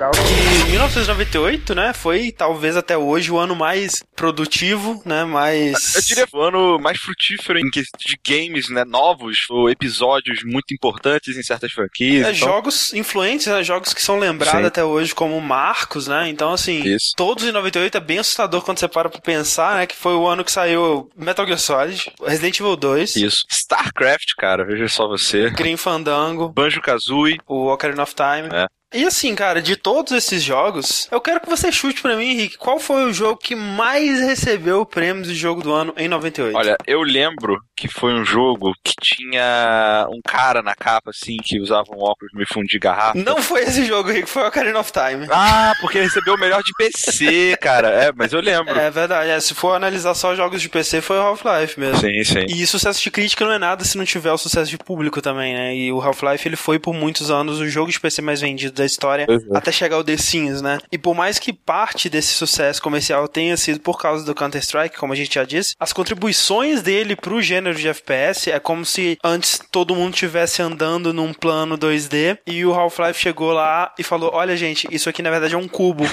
geral que 1998, né, foi talvez até hoje o ano mais produtivo, né, mais... Eu diria o ano mais frutífero em que de games, né, novos, ou episódios muito importantes em certas franquias. É, então... Jogos influentes, né, jogos que são lembrados Sim. até hoje como marcos, né, então assim, Isso. todos em 98 é bem assustador quando você para pra pensar, né, que foi o ano que saiu Metal Gear Solid, Resident Evil 2. Isso. StarCraft, cara, veja só você. Green Fandango. Banjo-Kazooie. O Ocarina of Time. É. E assim, cara, de todos esses jogos, eu quero que você chute para mim, Henrique, qual foi o jogo que mais recebeu prêmios de jogo do ano em 98? Olha, eu lembro que foi um jogo que tinha um cara na capa, assim, que usava um óculos meio fundo de garrafa. Não foi esse jogo, Henrique, foi o Ocarina of Time. Ah, porque recebeu o melhor de PC, cara. É, mas eu lembro. É verdade, é, se for analisar só jogos de PC, foi o Half-Life mesmo. Sim, sim. E sucesso de crítica não é nada se não tiver o sucesso de público também, né? E o Half-Life, ele foi por muitos anos o jogo de PC mais vendido da história. Uhum até chegar ao The Sims, né? E por mais que parte desse sucesso comercial tenha sido por causa do Counter-Strike, como a gente já disse, as contribuições dele pro gênero de FPS é como se antes todo mundo tivesse andando num plano 2D e o Half-Life chegou lá e falou: "Olha, gente, isso aqui na verdade é um cubo".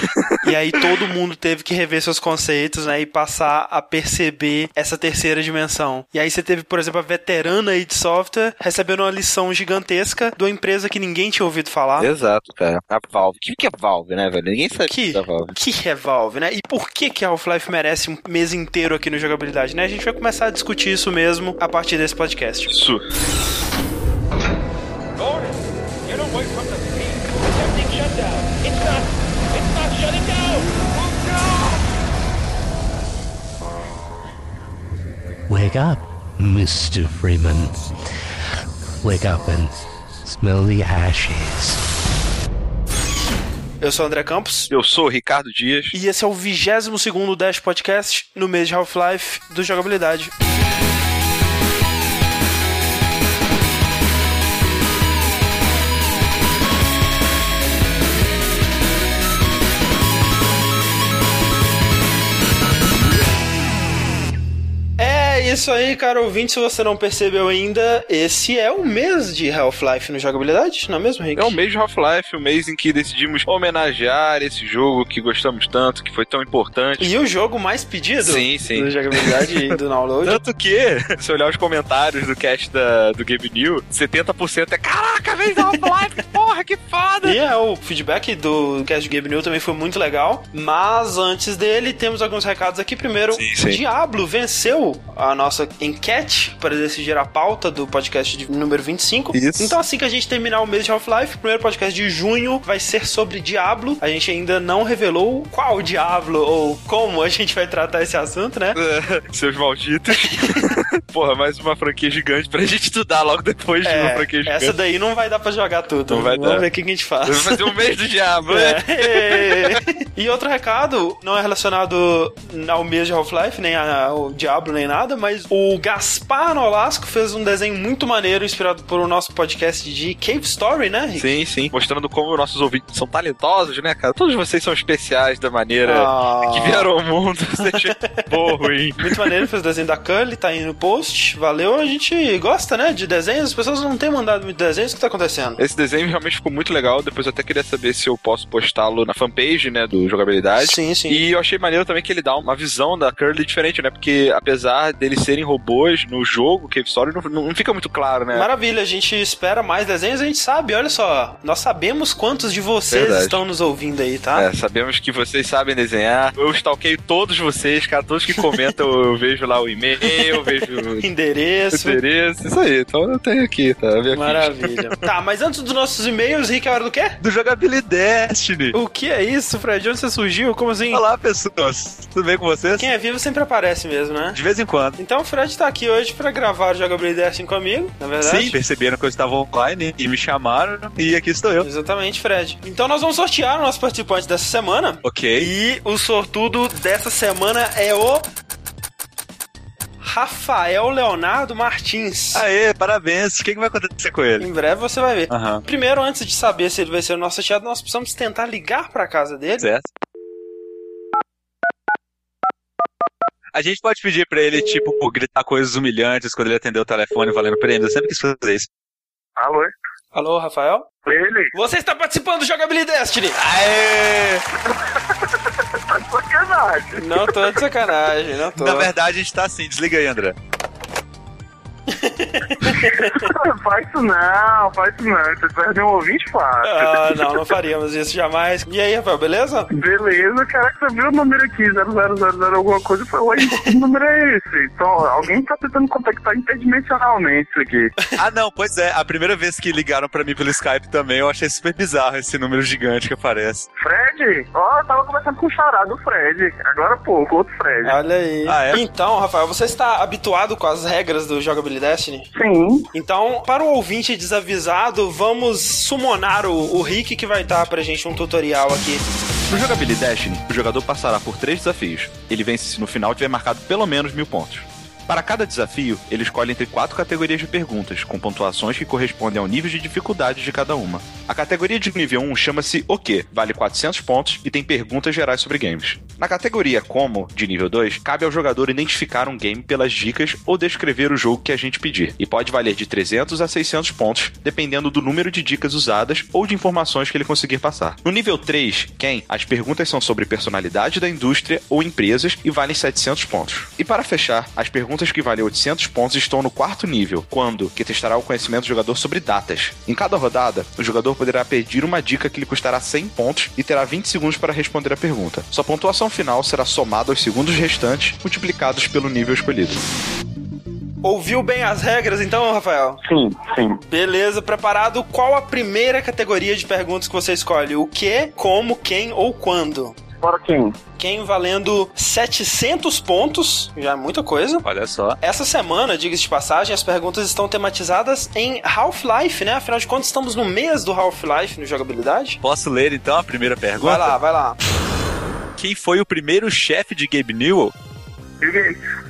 e aí todo mundo teve que rever seus conceitos, né, e passar a perceber essa terceira dimensão. E aí você teve, por exemplo, a veterana aí de software recebendo uma lição gigantesca de uma empresa que ninguém tinha ouvido falar. Exato, cara. A Valve. O que é Valve, né, velho? Ninguém sabe que, da Valve. que é Valve, né? E por que que Half-Life merece um mês inteiro aqui no Jogabilidade, né? A gente vai começar a discutir isso mesmo a partir desse podcast. Isso. Wake up, Mr. Freeman. Wake up and smell the ashes. Eu sou o André Campos. Eu sou o Ricardo Dias. E esse é o 22 segundo Dash Podcast no mês de Half-Life do Jogabilidade. Isso aí, cara ouvinte. Se você não percebeu ainda, esse é o mês de Half-Life no jogabilidade, não é mesmo, Rick? É o mês de Half-Life, o mês em que decidimos homenagear esse jogo que gostamos tanto, que foi tão importante. E o jogo mais pedido sim, sim. do jogabilidade e do download. Tanto que, se olhar os comentários do cast da, do Game New, 70% é caraca, do Half-Life, porra, que foda! E é, o feedback do cast do Game New também foi muito legal. Mas antes dele, temos alguns recados aqui. Primeiro, sim, sim. Diablo venceu a nossa enquete para decidir a pauta do podcast de número 25. Isso. Então, assim que a gente terminar o mês de Half-Life, o primeiro podcast de junho vai ser sobre Diablo. A gente ainda não revelou qual Diablo ou como a gente vai tratar esse assunto, né? É, seus malditos. Porra, mais uma franquia gigante pra gente estudar logo depois de uma é, franquia gigante. Essa daí não vai dar pra jogar tudo. Não vai Vamos dar. ver o que a gente faz. Vamos fazer um mês do diabo, né? É. e outro recado, não é relacionado ao mês de Half-Life, nem ao Diablo, nem nada, mas o Gaspar Nolasco fez um desenho muito maneiro, inspirado por o nosso podcast de Cave Story, né, Rick? Sim, sim. Mostrando como nossos ouvintes são talentosos, né, cara? Todos vocês são especiais da maneira oh. que vieram ao mundo. Boa, ruim. Muito maneiro, fez o desenho da Cully, tá aí no post. Valeu, a gente gosta, né, de desenhos. As pessoas não têm mandado muito desenhos. O que tá acontecendo? Esse desenho realmente ficou muito legal. Depois eu até queria saber se eu posso postá-lo na fanpage, né, do Jogabilidade. Sim, sim. E eu achei maneiro também que ele dá uma visão da Curly diferente, né? Porque apesar deles serem robôs no jogo, Cave Story, não, não fica muito claro, né? Maravilha, a gente espera mais desenhos, a gente sabe, olha só, nós sabemos quantos de vocês Verdade. estão nos ouvindo aí, tá? É, sabemos que vocês sabem desenhar. Eu stalkeio todos vocês, cara, todos que comentam, eu vejo lá o e-mail, eu vejo endereço. Endereço, isso aí. Então eu tenho aqui, tá? Maravilha. tá, mas antes dos nossos e-mails, Rick, é hora do quê? Do Jogabilidade Destiny. O que é isso, Fred? De onde você surgiu? Como assim? Olá, pessoas. Tudo bem com vocês? Quem é vivo sempre aparece mesmo, né? De vez em quando. Então o Fred tá aqui hoje pra gravar o Jogabilidade Destiny comigo, na verdade. Sim, perceberam que eu estava online e me chamaram e aqui estou eu. Exatamente, Fred. Então nós vamos sortear o nosso participante dessa semana. Ok. E o sortudo dessa semana é o Rafael Leonardo Martins. Aê, parabéns. O que, que vai acontecer com ele? Em breve você vai ver. Uhum. Primeiro, antes de saber se ele vai ser o nosso sorteado, nós precisamos tentar ligar pra casa dele. Certo. A gente pode pedir pra ele, tipo, gritar coisas humilhantes quando ele atender o telefone valendo prêmio. Eu sempre quis fazer isso. Alô? Alô, Rafael? Ele. Você está participando do Jogabilidade Destiny! Aê! tá de sacanagem. Não tô de sacanagem, não tô. Na verdade, a gente tá assim. Desliga aí, André. faz isso não, faz isso não. Vocês perdem um ouvinte fácil. Ah, não, não faríamos isso jamais. E aí, Rafael, beleza? Beleza, caraca, você viu o número aqui, 0000 alguma coisa, foi, oi, que número é esse? Então, alguém tá tentando contactar interdimensionalmente isso aqui. Ah, não, pois é. A primeira vez que ligaram pra mim pelo Skype também, eu achei super bizarro esse número gigante que aparece. Fred? Ó, oh, eu tava conversando com o charado do Fred. Agora pouco, outro Fred. Olha aí. Ah, é? Então, Rafael, você está habituado com as regras do Jogabilidade Destiny? Sim. Então, para o ouvinte desavisado, vamos summonar o, o Rick que vai dar pra gente um tutorial aqui. No Jogabilidade Destiny, o jogador passará por três desafios. Ele vence se no final tiver marcado pelo menos mil pontos. Para cada desafio, ele escolhe entre quatro categorias de perguntas, com pontuações que correspondem ao nível de dificuldade de cada uma. A categoria de nível 1 chama-se O que, vale 400 pontos e tem perguntas gerais sobre games. Na categoria Como, de nível 2, cabe ao jogador identificar um game pelas dicas ou descrever o jogo que a gente pedir, e pode valer de 300 a 600 pontos, dependendo do número de dicas usadas ou de informações que ele conseguir passar. No nível 3, Quem, as perguntas são sobre personalidade da indústria ou empresas e valem 700 pontos. E para fechar, as perguntas perguntas que valem 800 pontos estão no quarto nível, quando, que testará o conhecimento do jogador sobre datas. Em cada rodada, o jogador poderá pedir uma dica que lhe custará 100 pontos e terá 20 segundos para responder a pergunta. Sua pontuação final será somada aos segundos restantes, multiplicados pelo nível escolhido. Ouviu bem as regras então, Rafael? Sim, sim. Beleza, preparado? Qual a primeira categoria de perguntas que você escolhe? O que, como, quem ou quando? Bora quem? Quem valendo 700 pontos, já é muita coisa. Olha só. Essa semana, diga-se de passagem, as perguntas estão tematizadas em Half-Life, né? Afinal de contas, estamos no mês do Half-Life no jogabilidade. Posso ler então a primeira pergunta? Vai lá, vai lá. Quem foi o primeiro chefe de Gabe Newell? Bill Gates.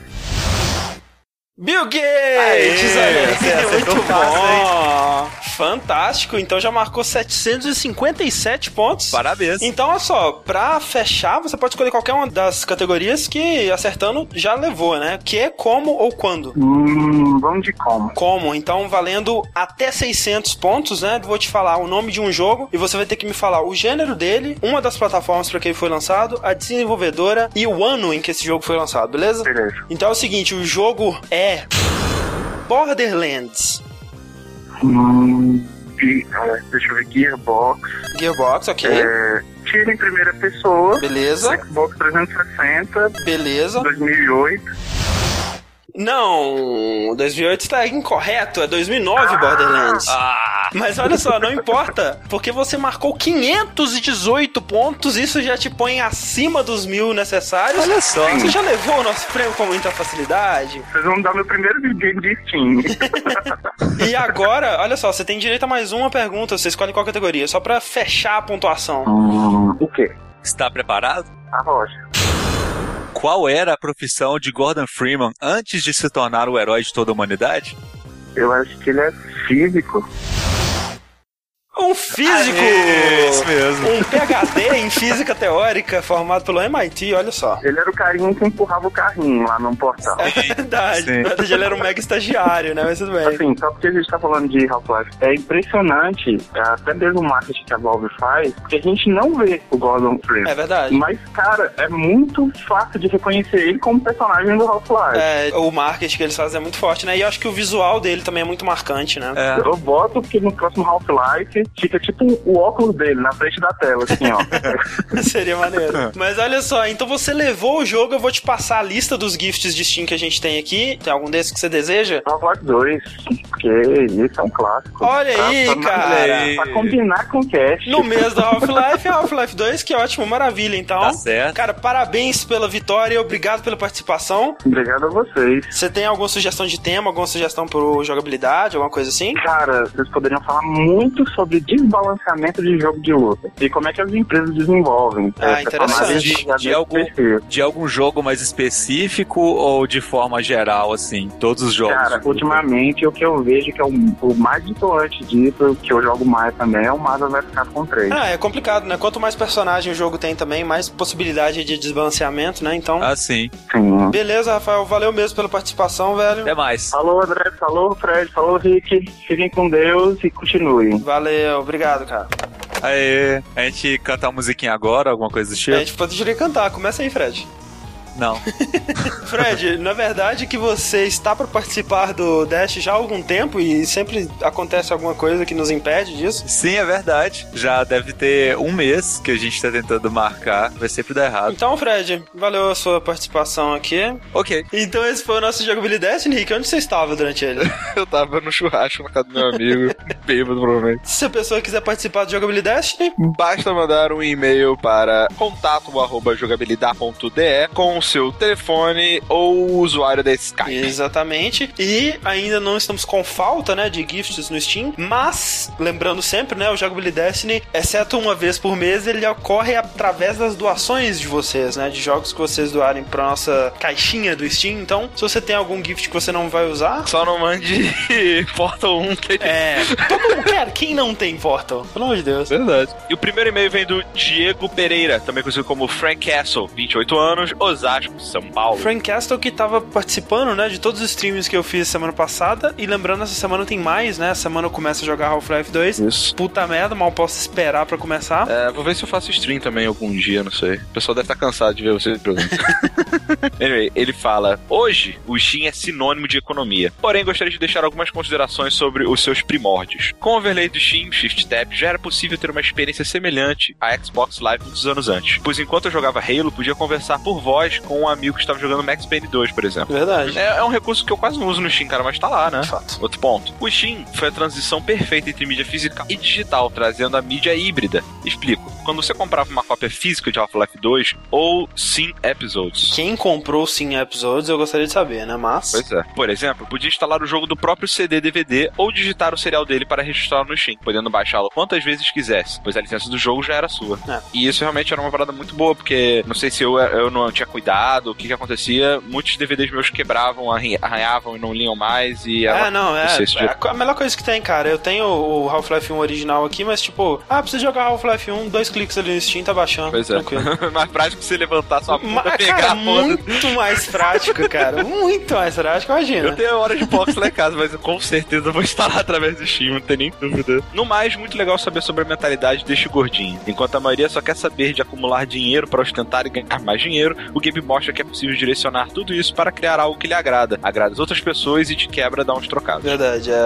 Bill Gates! Aê, você acertou Muito fácil, bom! Fantástico, então já marcou 757 pontos. Parabéns. Então, olha só, pra fechar, você pode escolher qualquer uma das categorias que acertando já levou, né? Que é como ou quando. Hum, vamos de como. Como, então valendo até 600 pontos, né? Vou te falar o nome de um jogo e você vai ter que me falar o gênero dele, uma das plataformas para que ele foi lançado, a desenvolvedora e o ano em que esse jogo foi lançado, beleza? Beleza. Então é o seguinte, o jogo é Borderlands. Hum, ah, deixa eu ver, Gearbox. Gearbox, ok. É, tira em primeira pessoa. Beleza, Xbox 360, beleza. 2008. Não, 2008 está incorreto, é 2009 Borderlands. Ah, Mas olha só, não importa, porque você marcou 518 pontos, isso já te põe acima dos mil necessários. olha só. Você já levou o nosso prêmio com muita facilidade. Vocês vão dar meu primeiro videogame de Steam. E agora, olha só, você tem direito a mais uma pergunta, você escolhe qual categoria, só pra fechar a pontuação. hum, o quê? Está preparado? A rocha. Qual era a profissão de Gordon Freeman antes de se tornar o herói de toda a humanidade? Eu acho que ele é físico. Um físico! Aê, isso mesmo. Um PhD em física teórica formado pelo MIT, olha só. Ele era o carinha que empurrava o carrinho lá no portal. É verdade. Sim. Na verdade, ele era um mega estagiário, né? Mas tudo bem. Assim, só porque a gente tá falando de Half-Life, é impressionante, é, até mesmo o marketing que a Valve faz, porque a gente não vê o Gordon Freeman. É verdade. Mas, cara, é muito fácil de reconhecer ele como personagem do Half-Life. É, o marketing que eles fazem é muito forte, né? E eu acho que o visual dele também é muito marcante, né? É. Eu boto que no próximo Half-Life fica tipo o óculos dele na frente da tela, assim, ó. Seria maneiro. Mas olha só, então você levou o jogo, eu vou te passar a lista dos gifts de Steam que a gente tem aqui. Tem algum desses que você deseja? Half-Life 2, porque isso é um clássico. Olha Pra- aí, pra- cara. aí. Pra combinar com o cast. No mês do Half-Life, é Half-Life 2, que ótimo, maravilha, então. Tá certo. Cara, parabéns pela vitória, obrigado pela participação. Obrigado a vocês. Você tem alguma sugestão de tema, alguma sugestão pro jogabilidade, alguma coisa assim? Cara, vocês poderiam falar muito sobre desbalanceamento de jogo de luta e como é que as empresas desenvolvem. Ah, interessante. De, de, algum, de algum jogo mais específico ou de forma geral, assim, todos os jogos? Cara, ultimamente o que eu vejo que é o, o mais importante disso, que eu jogo mais também, é o Marvel vs Capcom 3. Ah, é complicado, né? Quanto mais personagem o jogo tem também, mais possibilidade de desbalanceamento, né? Então. Ah, sim. Sim. Beleza, Rafael, valeu mesmo pela participação, velho. Até mais. Falou, André, falou, Fred, falou, Rick. Fiquem com Deus e continuem. Valeu, obrigado, cara. Aê, a gente canta a musiquinha agora, alguma coisa do tipo? A gente poderia cantar, começa aí, Fred. Não. Fred, na verdade que você está para participar do Dash já há algum tempo e sempre acontece alguma coisa que nos impede disso? Sim, é verdade. Já deve ter um mês que a gente está tentando marcar, vai sempre dar errado. Então, Fred, valeu a sua participação aqui. Ok. Então esse foi o nosso jogabilidade, Nick. Onde você estava durante ele? Eu tava no churrasco na casa do meu amigo, bêbado provavelmente. Se a pessoa quiser participar do jogabilidade, basta mandar um e-mail para contato@jogabilidade.de com o seu telefone ou usuário da Skype. Exatamente. E ainda não estamos com falta, né, de gifts no Steam, mas lembrando sempre, né, o Jogabilidade Destiny, exceto uma vez por mês, ele ocorre através das doações de vocês, né, de jogos que vocês doarem para nossa caixinha do Steam. Então, se você tem algum gift que você não vai usar, só não mande Portal 1 que É, todo mundo quer, quem não tem Portal? Pelo amor de Deus. Verdade. E o primeiro e-mail vem do Diego Pereira, também conhecido como Frank Castle, 28 anos, Osasco, São Paulo. Frank Castle que tava participando, né, de todos os streams que eu fiz semana passada. E lembrando, essa semana tem mais, né? Essa semana eu começo a jogar Half-Life 2. Isso. Puta merda, mal posso esperar pra começar. É, vou ver se eu faço stream também algum dia, não sei. O pessoal deve estar cansado de ver vocês anyway, ele fala: Hoje, o Steam é sinônimo de economia. Porém, gostaria de deixar algumas considerações sobre os seus primórdios. Com o overlay do Steam, Shift Tab, já era possível ter uma experiência semelhante à Xbox Live muitos anos antes. Pois enquanto eu jogava Halo, podia conversar por voz com um amigo que estava jogando Max Payne 2, por exemplo. Verdade. É, é, um recurso que eu quase não uso no Steam, cara, mas tá lá, né? Fato. Outro ponto. O Steam foi a transição perfeita entre mídia física e digital, trazendo a mídia híbrida. Explico. Quando você comprava uma cópia física de Half-Life 2 ou Sim Episodes. Quem comprou Sim Episodes eu gostaria de saber, né? Mas. Pois é. Por exemplo, podia instalar o jogo do próprio CD DVD ou digitar o serial dele para registrar no Steam, podendo baixá-lo quantas vezes quisesse, pois a licença do jogo já era sua. É. E isso realmente era uma parada muito boa, porque não sei se eu, eu não tinha cuidado, o que que acontecia, muitos DVDs meus quebravam, arranhavam e não liam mais e... É, não, é, é a melhor coisa que tem, cara. Eu tenho o Half-Life 1 original aqui, mas tipo, ah, precisa jogar Half-Life 1, dois cliques ali no Steam, tá baixando. Pois é. mais prático você levantar sua Ma pegar cara, muito mais prático, cara. Muito mais prático, imagina. Eu tenho hora de box lá em casa, mas eu com certeza vou instalar através do Steam, não tem nem dúvida. No mais, muito legal saber sobre a mentalidade deste gordinho. Enquanto a maioria só quer saber de acumular dinheiro para ostentar e ganhar mais dinheiro, o mostra que é possível direcionar tudo isso para criar algo que lhe agrada, agrada as outras pessoas e de quebra dá uns trocados. Verdade, é,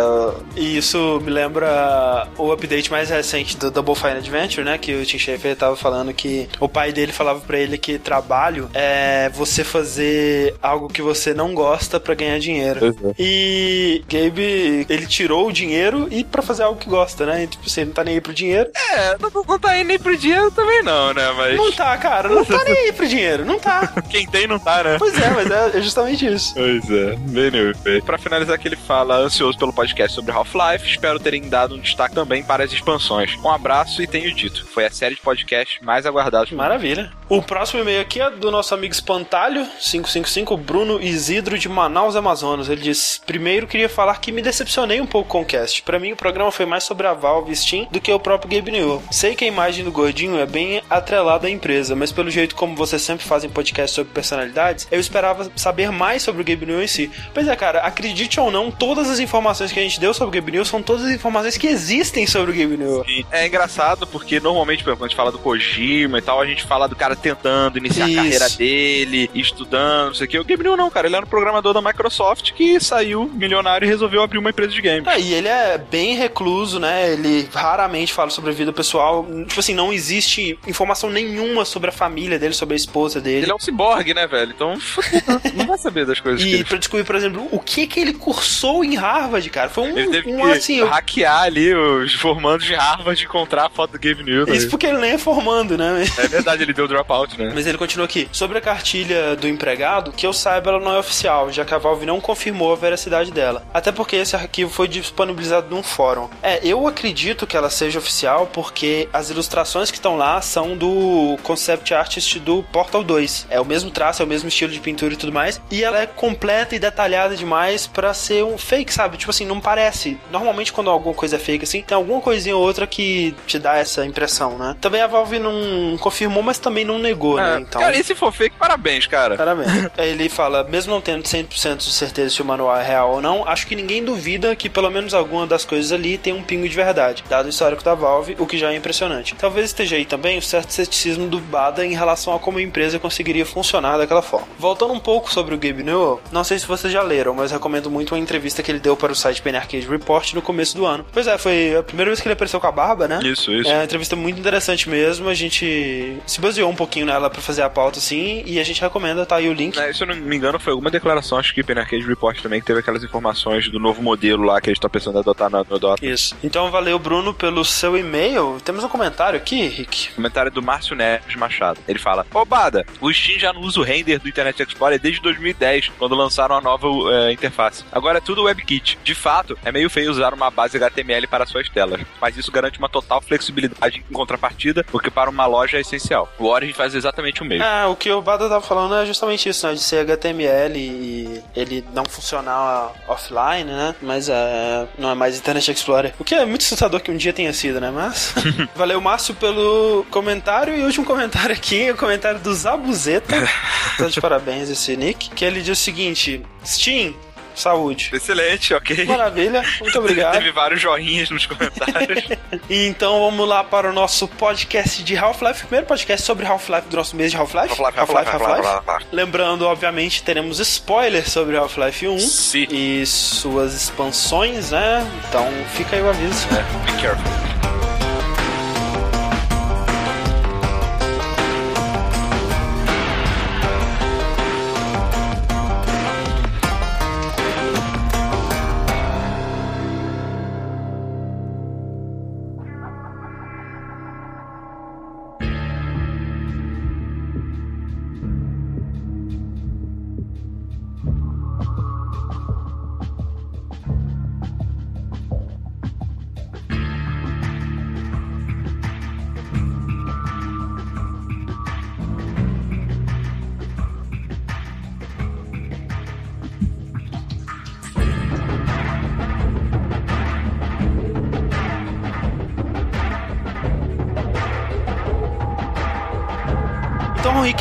e isso me lembra o update mais recente do Double Fine Adventure, né, que o Tim Schafer tava falando que o pai dele falava para ele que trabalho é você fazer algo que você não gosta para ganhar dinheiro. Uhum. E Gabe, ele tirou o dinheiro e para fazer algo que gosta, né? E, tipo, você não tá nem aí pro dinheiro. É, não, não tá aí nem pro dinheiro também não, né? Mas... Não tá, cara, não tá nem aí pro dinheiro, não tá. Quem tem não tá, né? Pois é, mas é justamente isso. Pois é, bem new. Pra finalizar que ele fala, ansioso pelo podcast sobre Half-Life, espero terem dado um destaque também para as expansões. Um abraço e tenho dito, foi a série de podcast mais aguardada. Maravilha. O próximo e-mail aqui é do nosso amigo Espantalho, 555, Bruno Isidro de Manaus, Amazonas. Ele diz: Primeiro queria falar que me decepcionei um pouco com o cast. Para mim, o programa foi mais sobre a Valve Steam do que o próprio Gabe Newell. Sei que a imagem do gordinho é bem atrelada à empresa, mas pelo jeito como vocês sempre fazem podcast sobre personalidades, eu esperava saber mais sobre o Gabe Newell em si. Pois é, cara, acredite ou não, todas as informações que a gente deu sobre o Gabe Newell são todas as informações que existem sobre o Gabe Newell. Sim. É engraçado porque normalmente, por exemplo, quando a gente fala do Kojima e tal, a gente fala do cara tentando iniciar Isso. a carreira dele, estudando, não sei o que. O Gabe Newell não, cara. Ele era um programador da Microsoft que saiu milionário e resolveu abrir uma empresa de games. É, e ele é bem recluso, né? Ele raramente fala sobre a vida pessoal. Tipo assim, não existe informação nenhuma sobre a família dele, sobre a esposa dele. Ele é um ciborgue, né, velho? Então, não vai saber das coisas e que ele... pra descobrir, por exemplo, o que que ele cursou em Harvard, cara. Foi um, Ele teve um que assim... eu- hackear ali os formandos de Harvard e encontrar a foto do Gabe Newton. Isso porque ele nem é formando, né? É verdade, ele deu dropout, né? Mas ele continua aqui. Sobre a cartilha do empregado, que eu saiba, ela não é oficial, já que a Valve não confirmou a veracidade dela. Até porque esse arquivo foi disponibilizado num fórum. É, eu acredito que ela seja oficial porque as ilustrações que estão lá são do concept artist do Portal 2. É o mesmo traço, é o mesmo estilo de pintura e tudo mais. E ela é completa e detalhada demais pra ser um fake, sabe? Tipo assim, não parece. Normalmente quando alguma coisa é fake assim, tem alguma coisinha ou outra que te dá essa impressão, né? Também a Valve não confirmou, mas também não negou, né? Ah, Então. Cara, e se for fake, parabéns, cara. Parabéns. Aí ele fala, mesmo não tendo 100% de certeza se o manual é real ou não, acho que ninguém duvida que pelo menos alguma das coisas ali tem um pingo de verdade, dado o histórico da Valve, o que já é impressionante. Talvez esteja aí também o certo ceticismo do Bada em relação a como a empresa conseguiria funcionar daquela forma. Voltando um pouco sobre o Gabe Newell, não sei se vocês já leram, mas recomendo muito uma entrevista que ele deu para o site Penny Arcade Report no começo do ano. Pois é, foi a primeira vez que ele apareceu com a barba, né? Isso, isso. É uma entrevista muito interessante mesmo. A gente se baseou um pouquinho nela pra fazer a pauta, assim, e a gente recomenda, tá aí o link. É, se eu não me engano, foi alguma declaração, acho que Penny Arcade Report também, que teve aquelas informações do novo modelo lá que eles estão pensando em adotar no, no Dota. Isso. Então valeu, Bruno, pelo seu e-mail. Temos um comentário aqui, Rick. Comentário do Márcio Neves Machado. Ele fala: Ô Bada, o Steam já não usa o render do Internet Explorer desde 2010, quando lançaram a nova eh, interface. Agora é tudo WebKit. De fato, é meio feio usar uma base HTML para suas telas, mas isso garante uma total flexibilidade em contrapartida, porque para uma loja é essencial. O Origin faz exatamente o mesmo. Ah, o que o Bada tava falando é justamente isso, né? De ser HTML e ele não funcionar offline, né? Mas é, não é mais Internet Explorer. O que é muito assustador que um dia tenha sido, né? Mas. valeu, Márcio, pelo comentário. E o último comentário aqui é o comentário do Zabuzeta. tá de parabéns esse nick. Que ele diz o seguinte: Steam. Saúde. Excelente, ok. Maravilha, muito obrigado. Teve vários joinhas nos comentários. Então vamos lá para o nosso podcast de Half-Life, primeiro podcast sobre Half-Life do nosso mês de Half-Life. Half-Life, Half-Life, Half-Life, Half-Life. Lembrando, obviamente, teremos spoilers sobre Half-Life 1 Sim. e suas expansões, né? Então fica aí o aviso. É, be careful.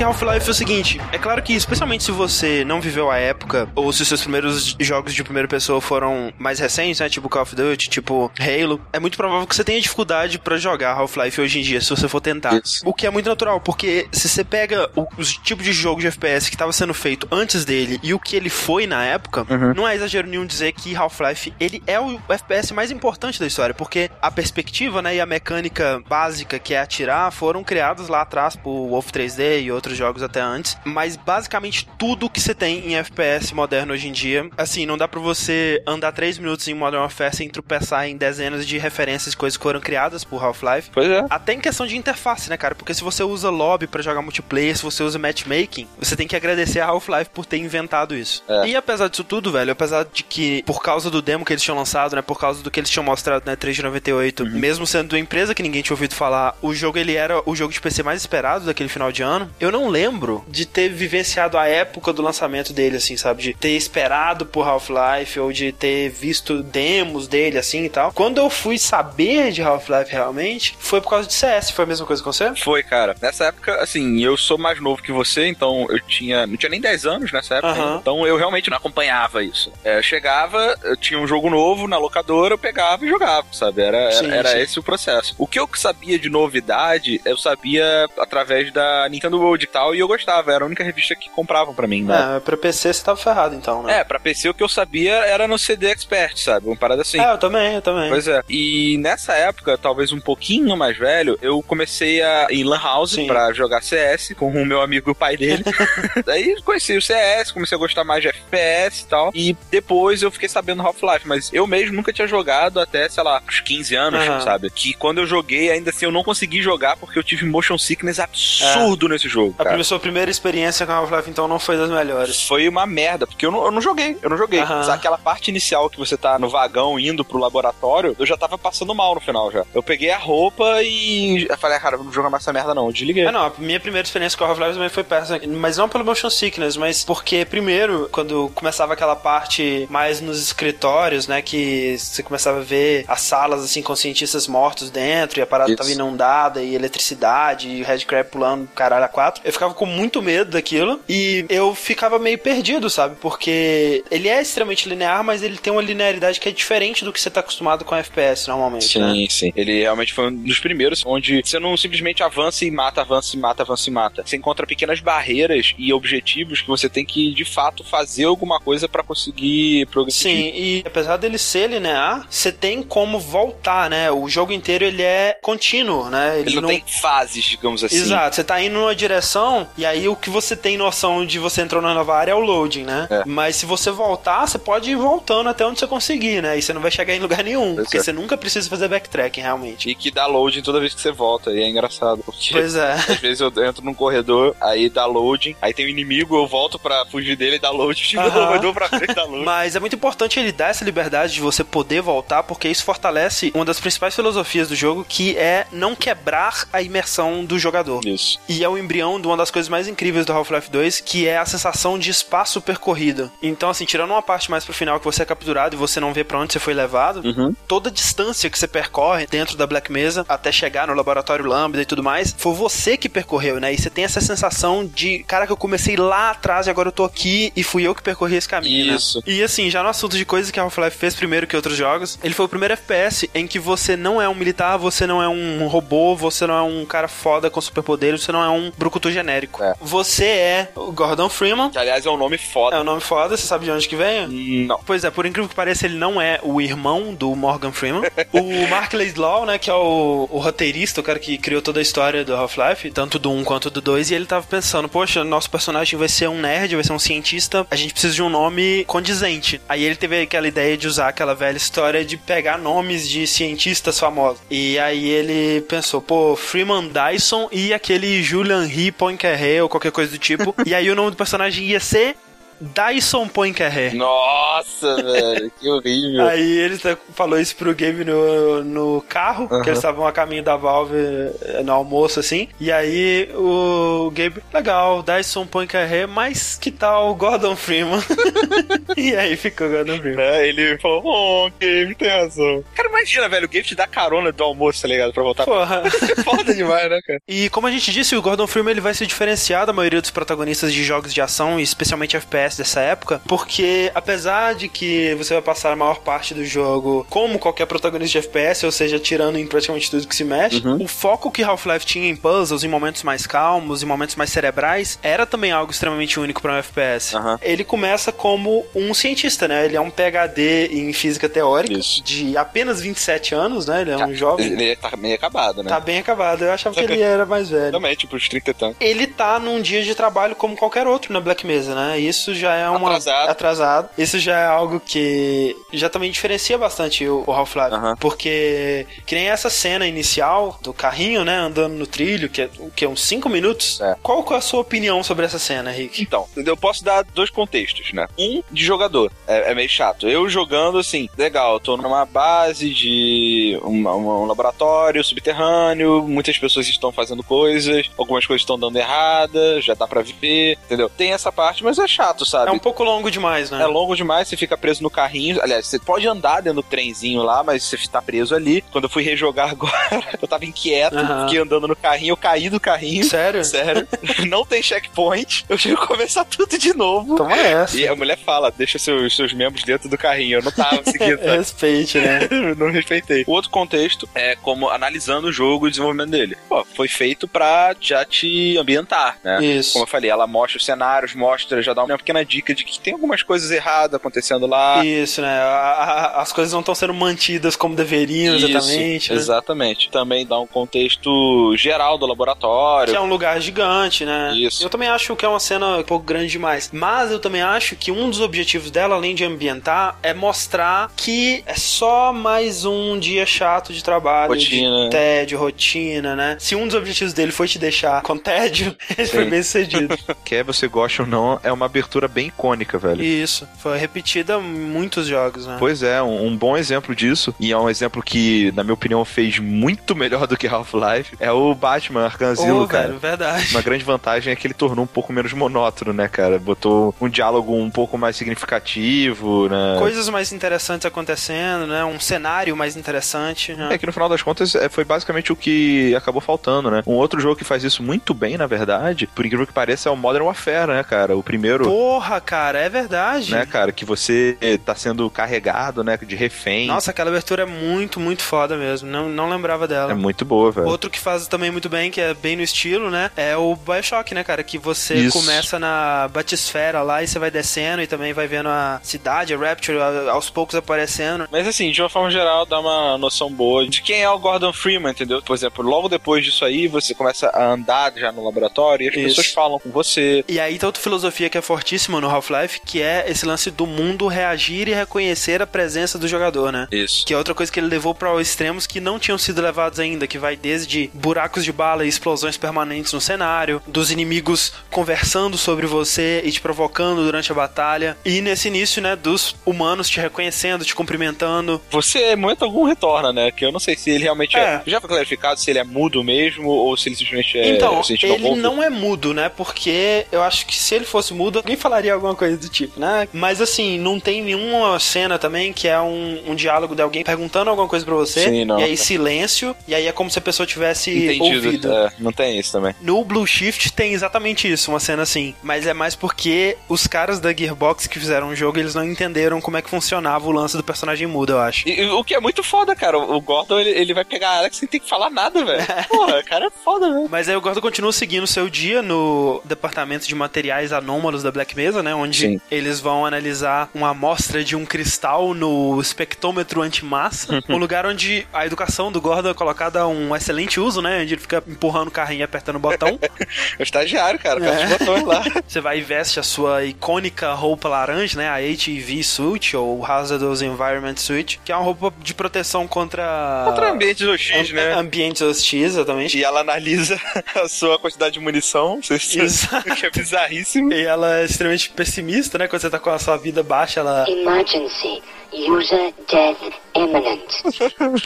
Rick, Half-Life é o seguinte: é claro que, especialmente se você não viveu a época, ou se os seus primeiros jogos de primeira pessoa foram mais recentes, né? Tipo Call of Duty, tipo Halo, é muito provável que você tenha dificuldade pra jogar Half-Life hoje em dia, se você for tentar. Isso. O que é muito natural, porque se você pega o, os tipos de jogo de FPS que estava sendo feito antes dele e o que ele foi na época, não é exagero nenhum dizer que Half-Life ele é o FPS mais importante da história, porque a perspectiva, né, e a mecânica básica que é atirar foram criados lá atrás por Wolf 3D e outros jogos até antes, mas basicamente tudo que você tem em FPS moderno hoje em dia, assim, não dá pra você andar 3 minutos em Modern Warfare sem tropeçar em dezenas de referências, coisas que foram criadas por Half-Life. Pois é. Até em questão de interface, né, cara? Porque se você usa lobby pra jogar multiplayer, se você usa matchmaking, você tem que agradecer a Half-Life por ter inventado isso. É. E apesar disso tudo, velho, apesar de que, por causa do demo que eles tinham lançado, né, por causa do que eles tinham mostrado na 3 de 98, mesmo sendo uma empresa que ninguém tinha ouvido falar, o jogo ele era o jogo de PC mais esperado daquele final de ano. Eu não lembro de ter vivenciado a época do lançamento dele, assim, sabe? De ter esperado por Half-Life ou de ter visto demos dele, assim e tal. Quando eu fui saber de Half-Life realmente, foi por causa de CS. Foi a mesma coisa com você? Foi, cara. Nessa época, assim, eu sou mais novo que você, então eu tinha. Não tinha nem 10 anos nessa época. Ainda. Então eu realmente não acompanhava isso. É, eu chegava, eu tinha um jogo novo na locadora, eu pegava e jogava, sabe? Era, era, Sim, era sim. esse o processo. O que eu sabia de novidade, eu sabia através da Nintendo World tal, e eu gostava, era a única revista que compravam pra mim, né? É, pra PC você tava ferrado então, né? É, pra PC o que eu sabia era no CD Expert, sabe? Uma parada assim. É, eu também, eu também. Pois é. E nessa época, talvez um pouquinho mais velho, eu comecei a ir em Lan House Sim. pra jogar CS com o meu amigo e o pai dele. Daí conheci o CS, comecei a gostar mais de FPS e tal. E depois eu fiquei sabendo Half-Life, mas eu mesmo nunca tinha jogado até, sei lá, uns 15 anos, uhum. sabe? Que quando eu joguei, ainda assim, eu não consegui jogar porque eu tive motion sickness absurdo é. nesse jogo. A cara. sua primeira experiência com Half-Life, então, não foi das melhores. Foi uma merda, porque eu não, eu não joguei, eu não joguei. Uhum. Aquela parte inicial que você tá no vagão indo pro laboratório, eu já tava passando mal no final já. Eu peguei a roupa e eu falei, ah, cara, não jogar mais essa merda não, eu desliguei. Ah, não, a minha primeira experiência com Half-Life também foi péssima, mas não pelo motion sickness, mas porque primeiro, quando começava aquela parte mais nos escritórios, né, que você começava a ver as salas assim com cientistas mortos dentro e a parada Isso. tava inundada e eletricidade e o Headcrab pulando caralho a quatro, eu ficava com muito medo daquilo e eu ficava meio perdido, sabe? Porque ele é extremamente linear, mas ele tem uma linearidade que é diferente do que você tá acostumado com FPS normalmente. Sim, né? sim. Ele realmente foi um dos primeiros onde você não simplesmente avança e mata, avança e mata, avança e mata. Você encontra pequenas barreiras e objetivos que você tem que de fato fazer alguma coisa para conseguir progredir. Sim, e apesar dele ser linear, você tem como voltar, né? O jogo inteiro ele é contínuo, né? Ele, ele não, não, tem fases, digamos assim. Exato, você tá indo numa direção e aí o que você tem noção de você entrou na nova área é o loading, né? É. Mas se você voltar, você pode ir voltando até onde você conseguir, né? E você não vai chegar em lugar nenhum, pois porque é. você nunca precisa fazer backtracking, realmente. E que dá loading toda vez que você volta, e é engraçado, porque pois é. às vezes eu entro num corredor, aí dá loading, aí tem um inimigo, eu volto pra fugir dele e dá loading de novo, eu dou pra frente dá loading. Mas é muito importante ele dar essa liberdade de você poder voltar, porque isso fortalece uma das principais filosofias do jogo, que é não quebrar a imersão do jogador. Isso. E é o embrião de uma das coisas mais incríveis do Half-Life 2, que é a sensação de espaço percorrido. Então, assim, tirando uma parte mais pro final que você é capturado e você não vê para onde você foi levado, uhum. toda a distância que você percorre dentro da Black Mesa até chegar no laboratório Lambda e tudo mais, foi você que percorreu, né? E você tem essa sensação de, cara, que eu comecei lá atrás e agora eu tô aqui e fui eu que percorri esse caminho. Né? Isso. Né? E assim, já no assunto de coisas que a Half-Life fez primeiro que outros jogos, ele foi o primeiro FPS em que você não é um militar, você não é um robô, você não é um cara foda com superpoderes, você não é um brucutu genérico. É. Você é o Gordon Freeman. Que aliás é um nome foda. É um nome foda, você sabe de onde que vem? Não. Pois é, por incrível que pareça, ele não é o irmão do Morgan Freeman. o Mark Laidlaw, né, que é o, o roteirista, o cara que criou toda a história do Half-Life, tanto do 1 quanto do 2, e ele tava pensando, poxa, nosso personagem vai ser um nerd, vai ser um cientista, a gente precisa de um nome condizente. Aí ele teve aquela ideia de usar aquela velha história de pegar nomes de cientistas famosos. E aí ele pensou, pô, Freeman Dyson e aquele Julian Poincaré ou qualquer coisa do tipo. e aí o nome do personagem ia ser Dyson Poincaré. Nossa, velho, que horrível. Aí ele falou isso pro Gabe no, no carro, que eles estavam a caminho da Valve eh, no almoço, assim. E aí o Gabe, legal, Dyson Poincaré, mas que tal Gordon Freeman? e aí ficou Gordon Freeman. É, ele falou, oh, Gabe, tem razão. Cara, imagina, velho, o Gabe te dá carona do almoço, tá ligado? Pra voltar. Porra. Foda demais, né, cara? E como a gente disse, o Gordon Freeman ele vai se diferenciar da maioria dos protagonistas de jogos de ação, especialmente FPS dessa época, porque apesar de que você vai passar a maior parte do jogo como qualquer protagonista de FPS, ou seja, tirando em praticamente tudo que se mexe, uhum. o foco que Half-Life tinha em puzzles, em momentos mais calmos, em momentos mais cerebrais, era também algo extremamente único para um FPS. Uhum. Ele começa como um cientista, né? Ele é um PhD em física teórica Isso. de apenas 27 anos, né? Ele é um jovem. Ele tá meio acabado, né? Tá bem acabado. Eu achava que ele era mais velho. Também, tipo, os 30 e tantos. Ele tá num dia de trabalho como qualquer outro na Black Mesa, né? Isso já é uma. Atrasado. Atrasado. Isso já é algo que já também diferencia bastante o, o Half-Life. Uhum. Porque que nem essa cena inicial do carrinho, né? Andando no trilho, que é, que é uns 5 minutos. É. Qual é a sua opinião sobre essa cena, Rick? Então, eu posso dar dois contextos, né? Um de jogador. É, é meio chato. Eu jogando assim, legal, tô numa base de um, um, laboratório subterrâneo, muitas pessoas estão fazendo coisas, algumas coisas estão dando errada, já dá pra ver, entendeu? Tem essa parte, mas é chato sabe? É um pouco longo demais, né? É longo demais, você fica preso no carrinho. Aliás, você pode andar dentro do trenzinho lá, mas você está preso ali. Quando eu fui rejogar agora, eu tava inquieto, fiquei andando no carrinho, eu caí do carrinho. Sério? Sério. Não tem checkpoint. Eu tive que começar tudo de novo. Toma essa. E a mulher fala, deixa seus, seus membros dentro do carrinho. Eu não tava seguindo. Respeite, né? Não respeitei. O outro contexto é como analisando o jogo e o desenvolvimento dele. Pô, foi feito pra já te ambientar, né? Isso. Como eu falei, ela mostra os cenários, mostra, já dá uma pequena dica de que tem algumas coisas erradas acontecendo lá. Isso, né? A- a- as coisas não estão sendo mantidas como deveriam, Isso, exatamente. né? Exatamente. Também dá um contexto geral do laboratório. Que é um lugar gigante, né? Isso. Eu também acho que é uma cena um pouco grande demais. Mas eu também acho que um dos objetivos dela, além de ambientar, é mostrar que é só mais um dia chato de trabalho, Rotina. de tédio, rotina, né? Se um dos objetivos dele foi te deixar com tédio, ele foi bem sucedido. Quer você goste ou não, é uma abertura bem icônica, velho. Isso. Foi repetida em muitos jogos, né? Pois é, um, um bom exemplo disso, e é um exemplo que, na minha opinião, fez muito melhor do que Half-Life, é o Batman Arkham Asylum, Ô, cara. velho, verdade. Uma grande vantagem é que ele tornou um pouco menos monótono, né, cara? Botou um diálogo um pouco mais significativo, né? Coisas mais interessantes acontecendo, né? Um cenário mais interessante. Né? É que no final das contas é, foi basicamente o que acabou faltando, né? Um outro jogo que faz isso muito bem, na verdade, por incrível que pareça, é o Modern Warfare, né, cara? O primeiro. Porra, cara, é verdade. Né, cara, que você tá sendo carregado, né, de refém. Nossa, aquela abertura é muito, muito foda mesmo. Não, não lembrava dela. É muito boa, velho. Outro que faz também muito bem, que é bem no estilo, né? É o Bioshock, né, cara? Que você Isso. começa na batisfera lá e você vai descendo e também vai vendo a cidade, a Rapture, a- aos poucos aparecendo. Mas assim, de uma forma geral, dá uma noção boa de quem é o Gordon Freeman, entendeu? Por exemplo, logo depois disso aí, você começa a andar já no laboratório e as Isso. pessoas falam com você. E aí tem outra filosofia que é fortíssima no Half-Life, que é esse lance do mundo reagir e reconhecer a presença do jogador, né? Isso. Que é outra coisa que ele levou para extremos que não tinham sido levados ainda, que vai desde buracos de bala e explosões permanentes no cenário, dos inimigos conversando sobre você e te provocando durante a batalha, e nesse início, né, dos humanos te reconhecendo, te cumprimentando. Você, em momento algum, retorna, né? Que eu não sei se ele realmente é. É. Já foi clarificado se ele é mudo mesmo ou se ele simplesmente é. então, ele ouve. não é mudo, né? Porque eu acho que se ele fosse mudo, alguém falaria alguma coisa do tipo, né? Mas assim, não tem nenhuma cena também que é um, um diálogo de alguém perguntando alguma coisa pra você, Sim, não. e aí silêncio, e aí é como se a pessoa tivesse Entendido. ouvido. É, não tem isso também. No Blue Shift tem exatamente isso, uma cena assim. Mas é mais porque os caras da Gearbox que fizeram o jogo, eles não entenderam como é que funcionava o lance do personagem mudo, eu acho. E, o que é muito foda, cara. O o Gordon, ele, ele vai pegar a Alex sem ter que falar nada, velho. Porra, o cara é foda, velho. Mas aí o Gordon continua seguindo o seu dia no departamento de materiais anômalos da Black Mesa, né? Onde Sim. eles vão analisar uma amostra de um cristal no espectrômetro antimassa. um lugar onde a educação do Gordon é colocada a um excelente uso, né? Onde ele fica empurrando o carrinho e apertando o botão. É o estagiário, cara. É. Aperta os botões lá. Você vai e veste a sua icônica roupa laranja, né? A HEV Suit, ou Hazardous Environment Suit, que é uma roupa de proteção contra... Contra ambientes hostis, am- né? Ambientes hostis, exatamente. E ela analisa a sua quantidade de munição. Exato. Que é bizarríssimo. E ela é extremamente pessimista, né? Quando você tá com a sua vida baixa, ela. Emergency. User death imminent.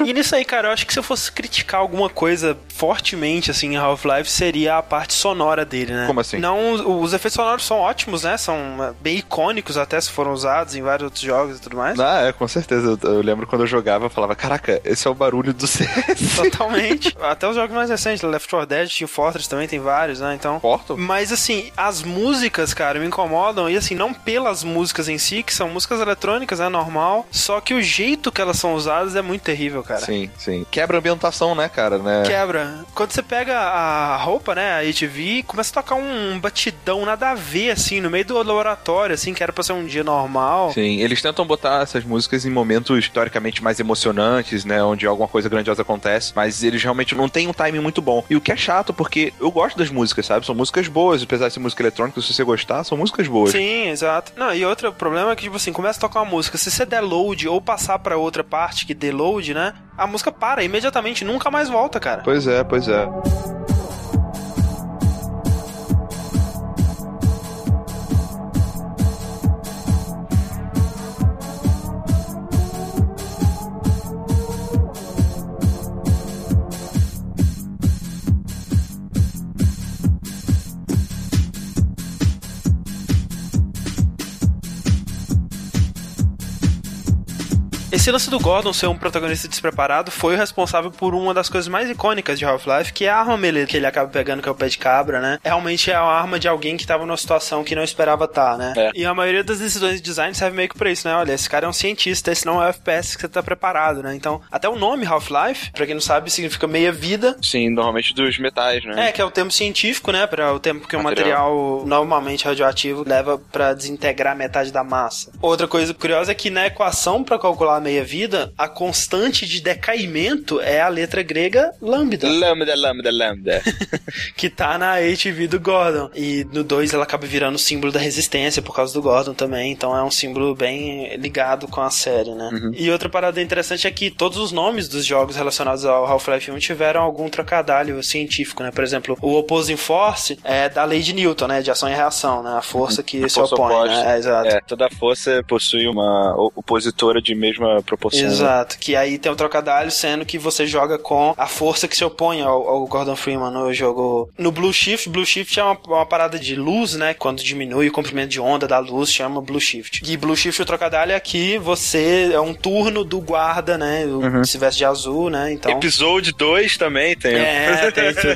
E nisso aí, cara, eu acho que se eu fosse criticar alguma coisa fortemente, assim, em Half-Life, seria a parte sonora dele, né? Como assim? Não, os efeitos sonoros são ótimos, né? São é, bem icônicos, até se foram usados em vários outros jogos e tudo mais. Ah, é, com certeza. Eu, eu lembro quando eu jogava, eu falava, caraca, esse é o barulho do CS. Totalmente. Até os jogos mais recentes, Left 4 Dead, Team Fortress também tem vários, né? Então. Porto? Mas assim, as músicas, cara, me incomodam. E assim, não pelas músicas em si, que são músicas eletrônicas, é normal. Só que o jeito que elas são usadas é muito terrível, cara. Sim, sim. Quebra a ambientação, né, cara? Né? Quebra. Quando você pega a roupa, né, a HV, começa a tocar um batidão nada a ver, assim, no meio do laboratório, assim, que era pra ser um dia normal. Sim, eles tentam botar essas músicas em momentos teoricamente mais emocionantes, né? Onde alguma coisa grandiosa acontece, mas eles realmente não têm um timing muito bom. E o que é chato, porque eu gosto das músicas, sabe? São músicas boas, apesar de ser música eletrônica, se você gostar, são músicas boas. Sim, exato. Não, e outro problema é que, tipo assim, começa a tocar uma música. Se você der load ou passar pra outra parte que dê load, né? A música para imediatamente, nunca mais volta, cara. Pois é, pois é. Esse lance do Gordon ser um protagonista despreparado foi o responsável por uma das coisas mais icônicas de Half-Life, que é a arma melee que ele acaba pegando, que é o pé de cabra, né? Realmente é a arma de alguém que tava numa situação que não esperava estar, né? É. E a maioria das decisões de design serve meio que pra isso, né? Olha, esse cara é um cientista, esse não é o FPS que você tá preparado, né? Então, até o nome Half-Life, pra quem não sabe, significa meia vida. Sim, normalmente dos metais, né? É, que é o termo científico, né? Para o tempo que o Material. material normalmente radioativo leva pra desintegrar metade da massa. Outra coisa curiosa é que na equação pra calcular a meia-vida, a constante de decaimento é a letra grega lambda, Lambda, lambda, lambda. que tá na HV do Gordon. E no 2 ela acaba virando o símbolo da resistência por causa do Gordon também, então é um símbolo bem ligado com a série, né? E outra parada interessante é que todos os nomes dos jogos relacionados ao Half-Life 1 tiveram algum trocadilho científico, né? Por exemplo, o Opposing Force é da lei de Newton, né? De ação e reação, né? A força que se Força opõe, oposta. né? É, exato. É, toda força possui uma opositora de mesma proporção. Exato, que aí tem o trocadilho sendo que você joga com a força que se opõe ao, ao Gordon Freeman no jogo. No Blue Shift, Blue Shift é uma, uma parada de luz, né? Quando diminui o comprimento de onda da luz, chama Blue Shift. E Blue Shift, o trocadilho é que você é um turno do guarda, né? O, Se veste de azul, né? Então. Episode 2 também tem. É, tem tudo.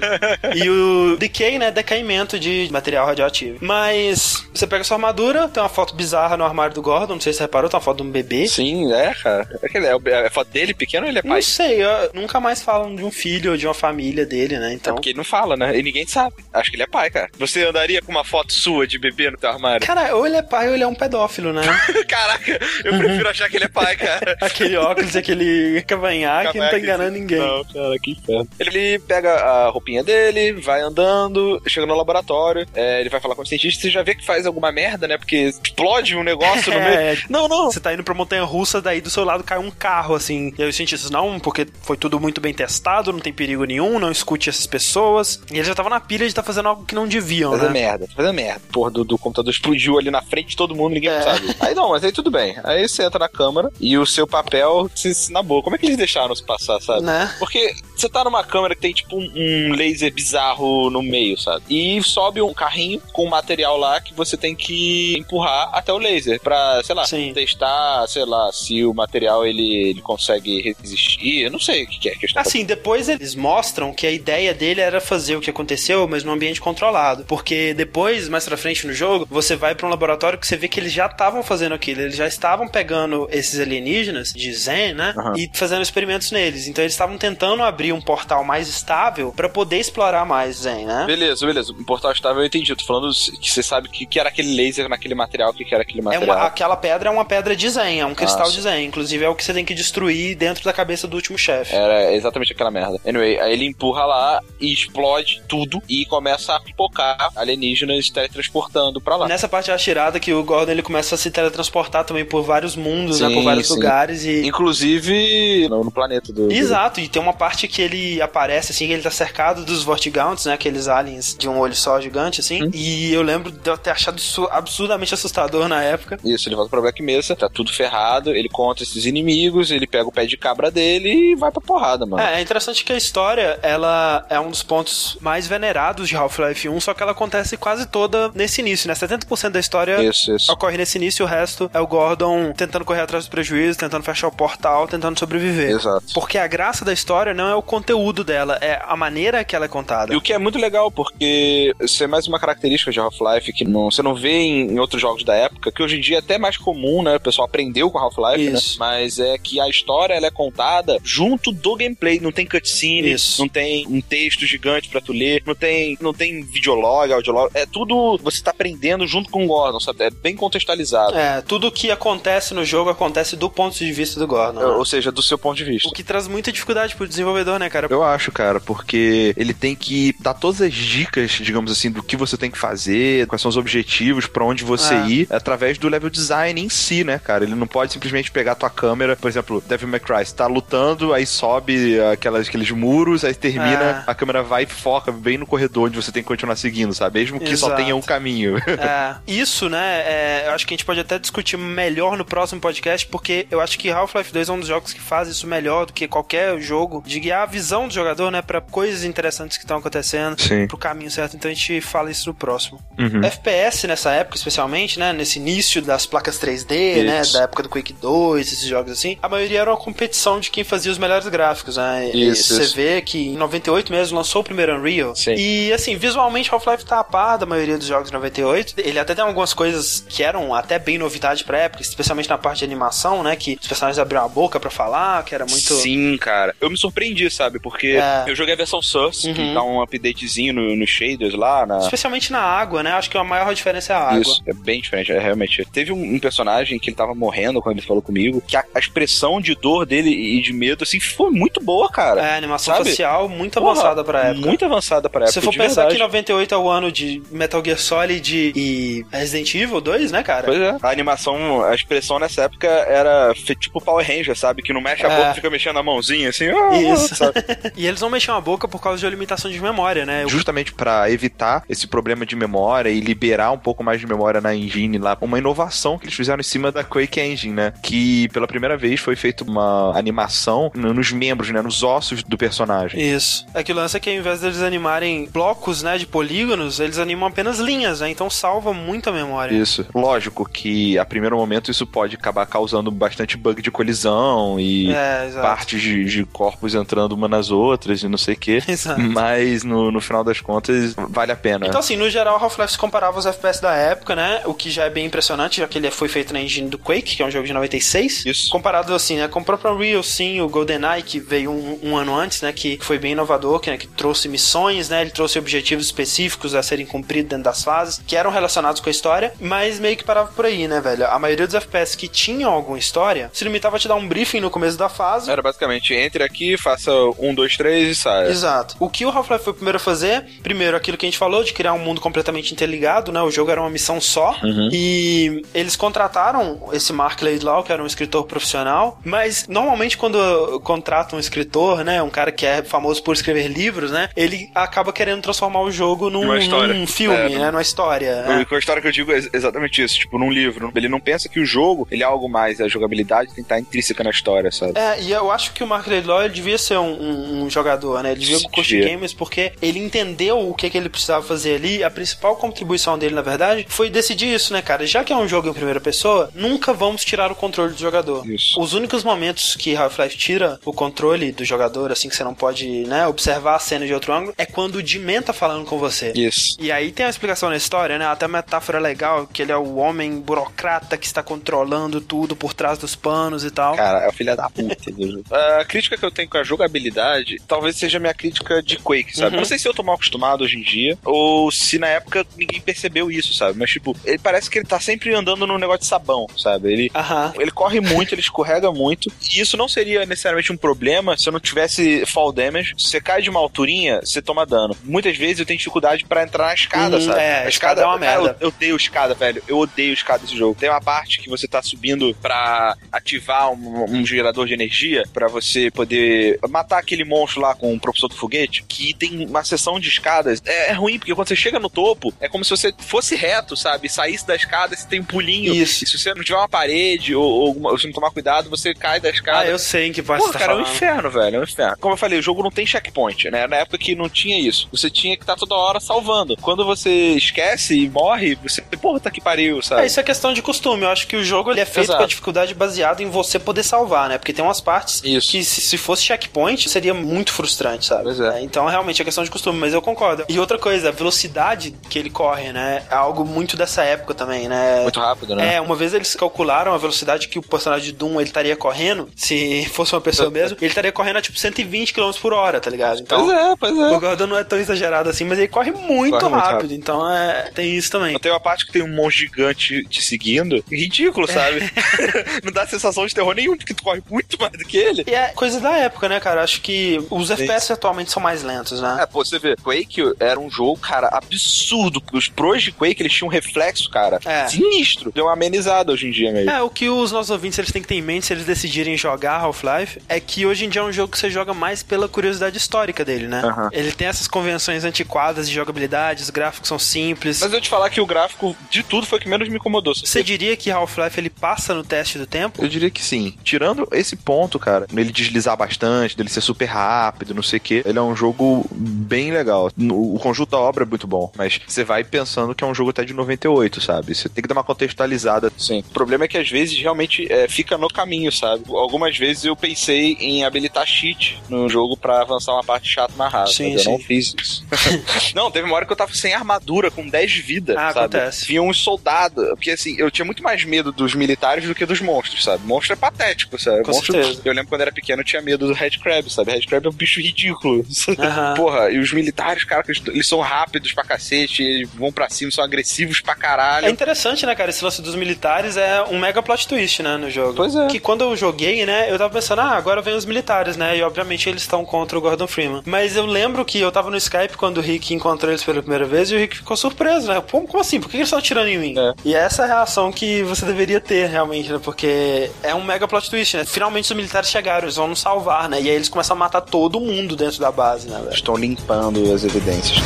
E o decay, né? Decaimento de material radioativo. Mas você pega sua armadura, tem uma foto bizarra no armário do Gordon, não sei se você reparou, tem uma foto de um bebê. Sim, é, cara. É, aquele- é, o- é foto dele pequeno ou ele é pai? Não sei, eu- nunca mais falam de um filho ou de uma família dele, né? É Então. porque ele não fala, né? E ninguém sabe. Acho que ele é pai, cara. Você andaria com uma foto sua de bebê no teu armário? Cara, ou ele é pai ou ele é um pedófilo, né? Caraca, eu prefiro achar que ele é pai, cara. aquele óculos, aquele cavanhaque, não tá enganando ninguém. Não, cara, que inferno. Ele pega a roupinha dele, vai andando, chega no laboratório, é, ele vai falar com o cientista, você já vê que faz alguma merda, né? Porque explode um negócio no É. meio. Não, não. Você tá indo pra montanha russa, daí do seu lado cai um carro, assim. E aí os cientistas, não, porque foi tudo muito bem testado, não tem perigo nenhum, não escute essas pessoas. E eles já estavam na pilha de estar fazendo algo que não deviam, Fazendo né? merda, tá fazendo merda. Porra, do, do computador explodiu ali na frente de todo mundo, ninguém É. sabe. Aí não, mas aí tudo bem. Aí você entra na câmara e o seu papel se, se na boa. Como é que eles deixaram isso passar, sabe? Né? Porque você tá numa câmera que tem tipo um, um laser bizarro no meio, sabe? E sobe um carrinho com material lá que você tem que empurrar até o laser pra, sei lá, Sim. testar, sei lá, se o material ele, ele consegue resistir. Eu não sei o que que é a questão. Assim, depois eles mostram que a ideia dele era fazer o que aconteceu, mas num ambiente controlado. Porque depois, mais pra frente no jogo, você vai pra um laboratório que você vê que eles já estavam fazendo aquilo. Eles já estavam pegando esses alienígenas de Zen, né? Aham. E fazendo experimentos neles. Então eles estavam tentando abrir um portal mais estável pra poder explorar mais Zen, né? Beleza, beleza. O portal estável eu entendi. Eu tô falando que você sabe que, que era aquele laser naquele material, o que, que era aquele É material. uma, aquela pedra é uma pedra de Zen, é um cristal sim. de Zen. Inclusive é o que você tem que destruir dentro da cabeça do último chefe. Era exatamente aquela merda. Anyway, aí ele empurra lá e explode tudo e começa a pipocar alienígenas teletransportando pra lá. Nessa parte eu acho irada que o Gordon ele começa a se teletransportar também por vários mundos, né? Sim, Por vários sim. lugares e. Inclusive no, no planeta do. do- Exato, e tem uma parte que ele aparece assim, que ele tá cercado dos Vortigaunts, né? Aqueles aliens de um olho só gigante, assim. Hum. E eu lembro de eu ter achado isso absurdamente assustador na época. Isso, ele volta pra Black Mesa, tá tudo ferrado, ele conta esses inimigos, ele pega o pé de cabra dele e vai pra porrada, mano. É, é interessante que a história, ela é um dos pontos mais venerados de Half-Life 1, só que ela acontece quase toda nesse início, né? 70% da história Isso, isso. ocorre nesse início, o resto é o Gordon tentando correr atrás dos prejuízos, tentando fechar o portal, tentando sobreviver. Exato. Porque a graça da história não é o conteúdo dela, é a maneira que ela é contada. E o que é muito legal, porque isso é mais uma característica de Half-Life que não, você não vê em, em outros jogos da época, que hoje em dia é até mais comum, né? O pessoal aprendeu com Half-Life, né? Mas é que a história ela é contada junto do gameplay. Não tem cutscene, Isso. não tem um texto gigante pra tu ler, não tem, não tem videolog, audiolog. É tudo você tá aprendendo junto com o Gordon, sabe? É bem contextualizado. É, tudo que acontece no jogo acontece do ponto de vista do Gordon. né? Ou seja, do seu ponto de vista. O que traz muita dificuldade pro desenvolvedor, né, cara? Eu acho, cara, porque ele tem que dar todas as dicas, digamos assim, do que você tem que fazer, quais são os objetivos, pra onde você É. ir, através do level design em si, né, cara? Ele não pode simplesmente pegar a tua câmera, por exemplo, Devil May Cry, você tá lutando, aí sobe aquelas, aqueles muros, aí termina, É. a câmera vai e foca bem no corredor onde você tem que continuar seguindo, sabe? Mesmo que só Exato. tenha um caminho. É, isso, né, é, eu acho que a gente pode até discutir melhor no próximo podcast, porque eu acho que Half-Life 2 é um dos jogos que faz isso melhor do que qualquer jogo, de guiar a visão do jogador, né, pra coisas interessantes que estão acontecendo, Sim. pro caminho certo, então a gente fala isso no próximo. Uhum. FPS nessa época, especialmente, né, nesse início das placas 3D, né, Isso. da época do Quake 2, desses jogos assim, a maioria era uma competição de quem fazia os melhores gráficos, né? Isso, Você isso. vê que em 98 mesmo lançou o primeiro Unreal. Sim. E assim, visualmente Half-Life tá a par da maioria dos jogos de 98. Ele até tem algumas coisas que eram até bem novidade pra época, especialmente na parte de animação, né? Que os personagens abriam a boca pra falar, que era muito. Sim, cara. Eu me surpreendi, sabe? Porque É. eu joguei a versão Source, que Uhum. dá um updatezinho no- nos shaders lá, na... Especialmente na água, né? Acho que a maior diferença é a água. Isso, é bem diferente, é, realmente. Teve um, um personagem que ele tava morrendo quando ele falou comigo, que a, a expressão de dor dele e de medo, assim, foi muito boa, cara. É, animação Sabe? facial muito Porra, avançada pra época. Muito avançada pra época. Se for pensar verdade. que 98 é o ano de Metal Gear Solid e Resident Evil 2, né, cara? Pois é. A animação, a expressão nessa época era tipo Power Ranger, sabe? Que não mexe a É. boca, fica mexendo a mãozinha, assim. ah, Isso. sabe? E eles não mexiam a boca por causa de limitação de memória, né? Justamente pra evitar esse problema de memória e liberar um pouco mais de memória na engine lá, uma inovação que eles fizeram em cima da Quake Engine, né? Que pela primeira vez foi feita uma animação no- nos membros, né? Nos ossos do personagem. Isso. É que o lance é que ao invés deles animarem blocos, né, de polígonos, eles animam apenas linhas, né? Então salva muito a memória. Isso. Lógico que a primeiro momento isso pode acabar causando bastante bug de colisão e É, partes de, de corpos entrando uma nas outras e não sei o quê. Exato. Mas no, no final das contas vale a pena. Então, assim, no geral, Half-Life se comparava aos FPS da época, né? O que já é bem impressionante, já que ele foi feito na engine do Quake, que é um jogo de 96. Isso. Comparado, assim, né? Com o próprio Unreal, sim, o GoldenEye, que veio um, um ano antes, né? Que foi bem inovador, que, né, que trouxe missões, né? Ele trouxe objetivos específicos a serem cumpridos dentro das fases, que eram relacionados com a história, mas meio que parava por aí, né, velho? A maioria dos FPS que tinham alguma história se limitava a te dar um briefing no começo da fase. Era basicamente, entre aqui, faça um, dois, três e saia. Exato. O que o Half-Life foi o primeiro a fazer, primeiro aquilo que a gente falou, de criar um mundo completamente interligado, né? O jogo era uma missão só. E eles contrataram esse Mark Laidlaw, que era um escritor profissional, mas normalmente quando contratam um escritor, né? Um cara que é famoso por escrever livros, né? Ele acaba querendo transformar o jogo num, num filme, É, né? Numa história. né? Com a história que eu digo é exatamente isso, tipo, num livro. Ele não pensa que o jogo, ele é algo mais, a jogabilidade tem que estar intrínseca na história, sabe? É, e eu acho que o Mark ele devia ser um, um- um jogador, né? Ele devia curtir games porque ele entendeu o que, que ele precisava fazer ali. A principal contribuição dele, na verdade, foi decidir isso, né, cara? Já que é um jogo em primeira pessoa, nunca vamos tirar o controle do jogador. Isso. Os únicos momentos que Half-Life tira o controle do jogador, assim, que você não pode, né, observar a cena de outro ângulo, é quando o Dimen tá falando com você. Isso. E aí tem a explicação na história, né? Até a metáfora legal, que ele é o homem burocrata que está controlando tudo por trás dos panos e tal. Cara, é o filho da puta do jogo. A crítica que eu tenho com a jogabilidade talvez seja a minha crítica de Quake, sabe? Uhum. Não sei se eu tô mal acostumado hoje em dia, ou se na época ninguém percebeu isso, sabe? Mas, tipo, ele parece que ele tá sempre andando num negócio de sabão, sabe? Ele, Aham. ele corre muito, ele escorrega muito, e isso não seria necessariamente um problema se eu não tivesse fall damage. Se você cai de uma alturinha, você toma dano. Muitas vezes eu tenho dificuldade pra entrar na escada, Uhum, sabe? é, a escada é uma cara, merda. Eu, eu odeio escada, velho. Eu odeio escada desse jogo. Tem uma parte que você tá subindo pra ativar um, um gerador de energia pra você poder matar aquele monstro lá com o propulsor do foguete, que tem uma seção de escadas. É, é ruim, porque quando você chega no topo, é como se você fosse reto, sabe? Saísse da escada, você tem um pulinho. Isso. E se você não tiver uma parede ou, ou não tomar cuidado, você cai da escada. Ah, eu sei em que parte Pô, tá cara, é um falando. inferno, velho. É um inferno. Como eu falei, o jogo não tem checkpoint, né? Na época que não tinha isso. Você tinha que estar toda hora salvando. Quando você esquece e morre, você. Porra, tá que pariu, sabe? É, isso é questão de costume. Eu acho que o jogo ele é feito Exato. com a dificuldade baseada em você poder salvar, né? Porque tem umas partes Isso. que, se, se fosse checkpoint, seria muito frustrante, sabe? Pois é. então, realmente, é questão de costume, mas eu concordo. E outra coisa, a velocidade que ele corre, né? É algo muito dessa época também, né? Muito rápido, né? É, uma vez eles calcularam a velocidade que o personagem de Doom ele estaria correndo, se fosse uma pessoa mesmo, ele estaria correndo a tipo 120 km por hora, tá ligado? Então, Pois é, pois é. o Gordon não é tão exagerado assim, mas ele corre muito, Corre muito rápido, rápido. então é, tem isso também. Tem uma parte que tem um monstro gigante te seguindo. Ridículo, sabe? É. não dá sensação de terror nenhum, porque tu corre muito mais do que ele. E é coisa da época, né, cara? Acho que os FPS atualmente são mais lentos, né? É, pô, você vê, Quake era um jogo, cara, absurdo. Os pros de Quake, eles tinham um reflexo, cara, É. sinistro. Deu uma amenizada hoje em dia mesmo. É, o que os nossos ouvintes eles têm que ter em mente se eles decidirem jogar Half-Life é que hoje em dia é um jogo que você joga mais pela curiosidade histórica dele, né? Aham. Ele tem essas convenções antiquadas de jogabilidade, os gráficos são simples. Mas eu te falar que o gráfico de tudo foi o que menos me incomodou. Você diria que Half-Life ele passa no teste do tempo? Eu diria que sim. Tirando esse ponto, cara, ele deslizar bastante, dele ser super rápido, não sei o quê, ele é um jogo bem legal. O o conjunto da obra é muito bom, mas você vai pensando que é um jogo até de 98, sabe? Você tem que dar uma contextualizada. Sim. O problema é que às vezes realmente é, fica no caminho, sabe? Algumas vezes eu pensei em habilitar cheat no jogo para avançar uma parte chata mais rápido. Sim, eu sim. não fiz isso. não, teve uma hora que eu tava sem armadura, com 10 vidas, ah, sabe? Acontece. Vinha uns soldados. Porque assim, eu tinha muito mais medo dos militares do que dos monstros, sabe? Monstro é patético, sabe? Com monstro, certeza. Eu lembro quando era pequeno eu tinha medo do Red Crab, sabe? Red Crab é um bicho ridículo. Porra, e os militares, cara, eles são rápidos pra cacete, eles vão pra cima, são agressivos pra caralho. É interessante, né, cara? Esse lance dos militares é um mega plot twist, né, no jogo. Pois é. Que quando eu joguei, né, eu tava pensando, ah, agora vem os militares, né? E obviamente eles estão contra o Gordon Freeman. Mas eu lembro que eu tava no Skype quando o Rick encontrou eles pela primeira vez e o Rick ficou surpreso, né? Como, como assim? Por que eles estão atirando em mim? É. E essa é a reação que você deveria ter, realmente, né? Porque é um mega plot twist, né? Finalmente os militares chegaram, eles vão nos salvar, né? E aí eles começam a matar todo mundo dentro da base, né? Velho? Estão limpando as evidências.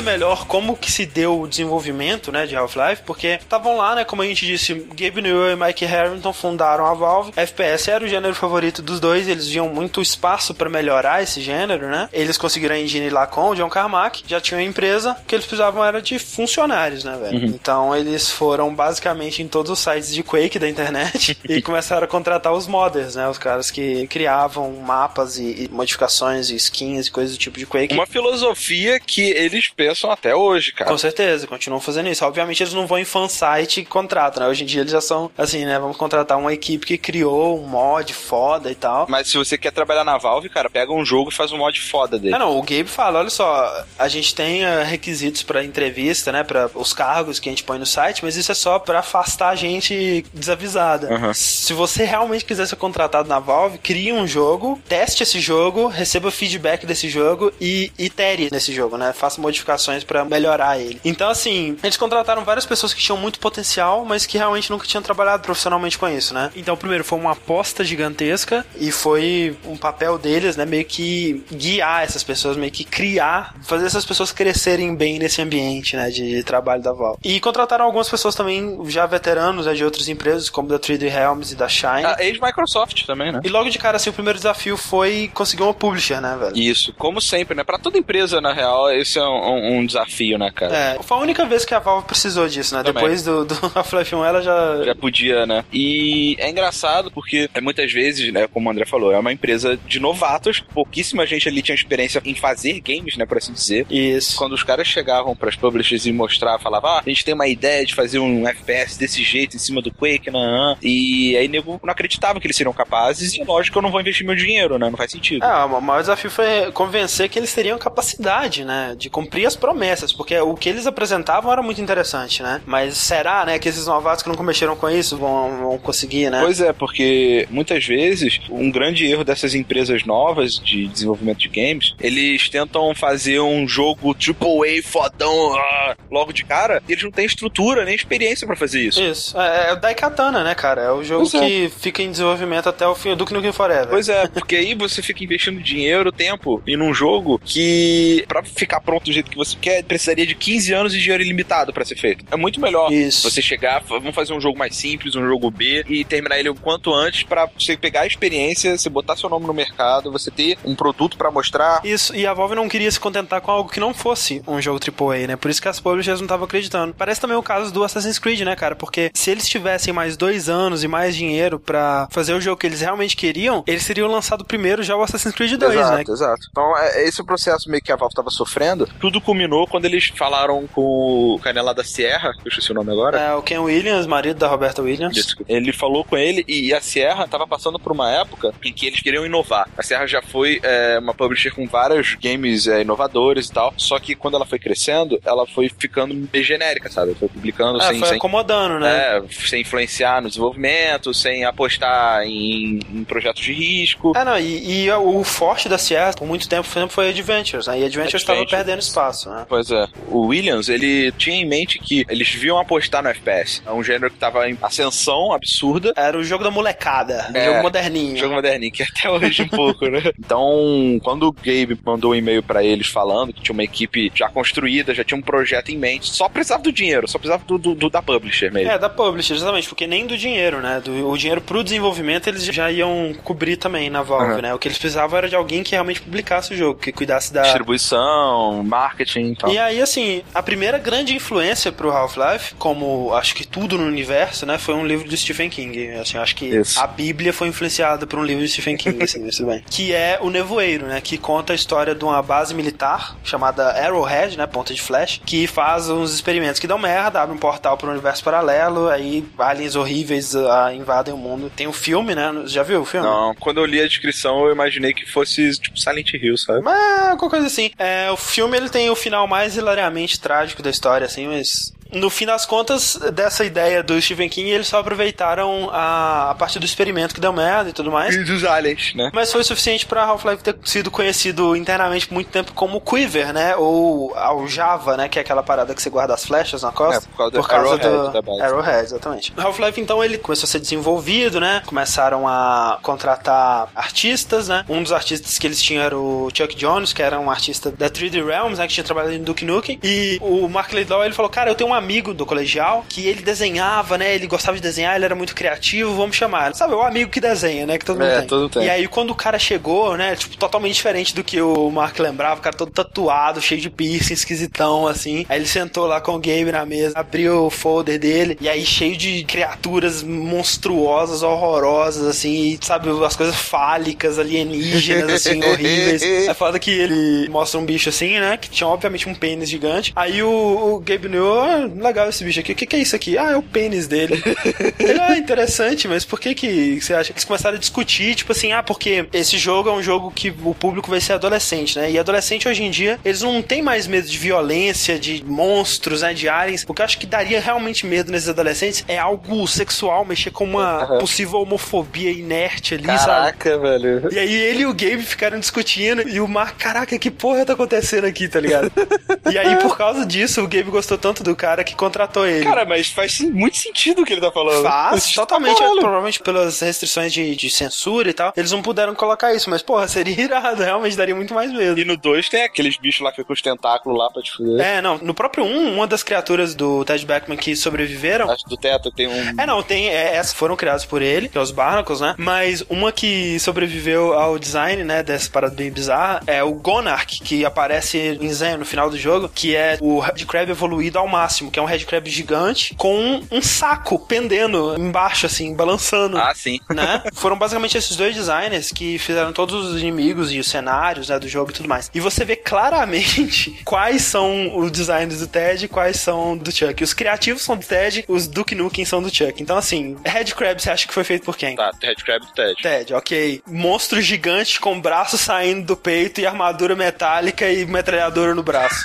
Melhor como que se deu o desenvolvimento, né, de Half-Life, porque estavam lá, né, como a gente disse, Gabe Newell e Mike Harrington fundaram a Valve. FPS era o gênero favorito dos dois, eles viam muito espaço para melhorar esse gênero, né? Eles conseguiram a engine lá com o John Carmack, já tinham uma empresa, que eles precisavam era de funcionários, né, velho? Uhum. Então eles foram basicamente em todos os sites de Quake da internet e começaram a contratar os modders, né, os caras que criavam mapas e, e modificações e skins e coisas do tipo de Quake. Uma filosofia que eles pensam até hoje, cara. Com certeza, continuam fazendo isso. Obviamente eles não vão em fansite e contratam, né? Hoje em dia eles já são assim, né? Vamos contratar uma equipe que criou um mod foda e tal. Mas se você quer trabalhar na Valve, cara, pega um jogo e faz um mod foda dele. É, não, o Gabe fala, olha só, a gente tem uh, requisitos para entrevista, né? Para os cargos que a gente põe no site, mas isso é só para afastar a gente desavisada. Uhum. Se você realmente quiser ser contratado na Valve, crie um jogo, teste esse jogo, receba feedback desse jogo e itere nesse jogo, né? faça modificações para melhorar ele. Então, assim, eles contrataram várias pessoas que tinham muito potencial, mas que realmente nunca tinham trabalhado profissionalmente com isso, né? Então, primeiro, foi uma aposta gigantesca e foi um papel deles, né, meio que guiar essas pessoas, meio que criar, fazer essas pessoas crescerem bem nesse ambiente, né, de, trabalho da Valve. E contrataram algumas pessoas também já veteranos, né, de outras empresas, como da 3D Realms e da Shine. A ex-Microsoft também, né? E logo de cara, assim, o primeiro desafio foi conseguir uma publisher, né, velho? Isso, como sempre, né? Pra toda empresa, na real, esse é um, um, desafio, né, cara? É, foi a única vez que a Valve precisou disso, né? Também. Depois do, do Half-Life 1 ela já... Já podia, né? E é engraçado porque é, muitas vezes, né, como o André falou, é uma empresa de novatos, pouquíssima gente ali tinha experiência em fazer games, né, por assim dizer. Isso. Quando os caras chegavam para as publishers e mostrar, falavam, ah, a gente tem uma ideia de fazer um FPS desse jeito em cima do Quake, né? E aí nego não acreditava que eles seriam capazes e lógico que eu não vou investir meu dinheiro, né? Não faz sentido. É, o maior desafio foi convencer que eles teriam capacidade, né, de cumprir as promessas, porque o que eles apresentavam era muito interessante, né? Mas será, né, que esses novatos que nunca mexeram com isso vão, vão conseguir, né? Pois é, porque muitas vezes um grande erro dessas empresas novas de desenvolvimento de games, eles tentam fazer um jogo AAA fodão ah, logo de cara, e eles não têm estrutura nem experiência para fazer isso. Isso. É, é o Daikatana, né, cara? É o jogo é. que fica em desenvolvimento até o fim do Nukem Forever. Pois é, porque aí você fica investindo dinheiro, tempo, em um jogo que, para ficar pronto do jeito que você quer, precisaria de 15 anos e dinheiro ilimitado para ser feito. É muito melhor Isso. você chegar, vamos fazer um jogo mais simples, um jogo B, e terminar ele o quanto antes para você pegar a experiência, você botar seu nome no mercado, você ter um produto para mostrar. Isso, e a Valve não queria se contentar com algo que não fosse um jogo AAA, né? Por isso que as publishers não estavam acreditando. Parece também o caso do Assassin's Creed, né, cara? Porque se eles tivessem mais dois anos e mais dinheiro para fazer o jogo que eles realmente queriam, eles teriam lançado primeiro já o Assassin's Creed 2, exato, né? Exato, Então, é, esse é o processo meio que a Valve tava sofrendo. Tudo culminou quando eles falaram com o Canela da Sierra, que eu esqueci o nome agora. É, o Ken Williams, marido da Roberta Williams. Isso. Ele falou com ele e a Sierra tava passando por uma época em que eles queriam inovar. A Sierra já foi é, uma publisher com vários games é, inovadores e tal, só que quando ela foi crescendo, ela foi ficando meio genérica, sabe? Foi publicando é, sem... foi sem, acomodando, né? É, sem influenciar no desenvolvimento, sem apostar em, em projetos de risco. Ah, não, e, e, o forte da Sierra, por muito tempo, foi Adventures, né? E Adventures estava perdendo espaço, né? Pois é. O Williams, ele tinha em mente que eles viam apostar no FPS. É um gênero que tava em ascensão absurda. Era o jogo da molecada, É, jogo moderninho. Jogo moderninho, que até hoje um pouco, né? Então, quando o Gabe mandou um e-mail pra eles falando que tinha uma equipe já construída, já tinha um projeto em mente, só precisava do dinheiro, só precisava do, do- do- da publisher mesmo. É, da publisher, exatamente, porque nem do dinheiro, né? Do, o dinheiro pro desenvolvimento eles já iam cobrir também na Valve, Uhum. né? O que eles precisavam era de alguém que realmente publicasse o jogo, que cuidasse da. Distribuição, marketing e tal. E aí, assim, a primeira grande influência pro Half-Life, como acho que tudo no universo, né, foi um livro do Stephen King. Assim, acho que Isso. a Bíblia foi influenciada por um livro do Stephen King, assim, bem. Que é O Nevoeiro, né, que conta a história de uma base militar chamada Arrowhead, né, ponta de flash, que faz uns experimentos que dão merda, abre um portal para um universo paralelo, aí aliens horríveis ah, invadem o mundo. Tem um filme, né, já viu o filme? Não, quando eu li a descrição, eu imaginei que fosse tipo Silent Hill, sabe? Mas qualquer coisa assim. É, o filme ele tem o final mais hilariamente trágico da história, assim, mas. No fim das contas, dessa ideia do Stephen King, eles só aproveitaram a, a parte do experimento que deu merda e tudo mais. E dos aliens, né? Mas foi suficiente pra Half-Life ter sido conhecido internamente por muito tempo como Quiver, né? Ou ao Java, né? Que é aquela parada que você guarda as flechas na costa. É, por causa do Arrowhead da base. Arrowhead, exatamente. Half-Life, então, ele começou a ser desenvolvido, né? Começaram a contratar artistas, né? Um dos artistas que eles tinham era o Chuck Jones, que era um artista da 3D Realms, né? Que tinha trabalhado em Duke Nukem. E o Mark Laidlaw, ele falou, cara, eu tenho um amigo do colegial que ele desenhava, né? Ele gostava de desenhar, ele era muito criativo, vamos chamar. Sabe, o amigo que desenha, né? Que todo mundo É, tem. todo tem. E aí, quando o cara chegou, né? Tipo, totalmente diferente do que o Mark lembrava, o cara todo tatuado, cheio de piercing, esquisitão, assim. Aí ele sentou lá com o Gabe na mesa, abriu o folder dele, e aí cheio de criaturas monstruosas, horrorosas, assim, e, sabe, as coisas fálicas, alienígenas, assim, horríveis. É foda que ele mostra um bicho assim, né? Que tinha, obviamente, um pênis gigante. Aí o, o Gabe New, legal esse bicho aqui. O que, que é isso aqui? Ah, é o pênis dele. ele, ah, interessante, mas por que que você acha que eles começaram a discutir, tipo assim, ah, porque esse jogo é um jogo que o público vai ser adolescente, né? E adolescente hoje em dia, eles não têm mais medo de violência, de monstros, né? De aliens. O que eu acho que daria realmente medo nesses adolescentes é algo sexual, mexer com uma possível homofobia inerte ali, sabe? Caraca, velho. E aí ele e o Gabe ficaram discutindo e o Mark, caraca, que porra tá acontecendo aqui, tá ligado? e aí, por causa disso, o Gabe gostou tanto do cara que contratou ele. Cara, mas faz muito sentido o que ele tá falando. Faz, totalmente, Caralho. provavelmente pelas restrições de, de censura e tal, eles não puderam colocar isso, mas porra, seria irado, realmente daria muito mais medo. E no 2 tem aqueles bichos lá que ficam com os tentáculos lá pra te fuder. É, não, no próprio 1, uma das criaturas do Ted Beckman que sobreviveram Acho que do teto tem um. É, não, tem. É, essas foram criadas por ele, que é os Barnacles, né? Mas uma que sobreviveu ao design, né? Dessa parada bem bizarra, é o Gonarch, que aparece em Zen no final do jogo, que é o Red Crab evoluído ao máximo, que é um Red Crab gigante com um, saco pendendo embaixo, assim, balançando. Ah, sim. Né? Foram basicamente esses dois designers que fizeram todos os inimigos e os cenários né, do jogo e tudo mais. E você vê claramente quais são os designs do Ted e quais são do Chuck. Os criativos são do Ted, os Duke Nukem são do Chuck. Então, assim, Red Crab, você acha que foi feito por quem? Tá, Red Crab do Ted. Ted, ok. Monstro gigante com braço saindo do peito e armadura metálica e metralhadora no braço.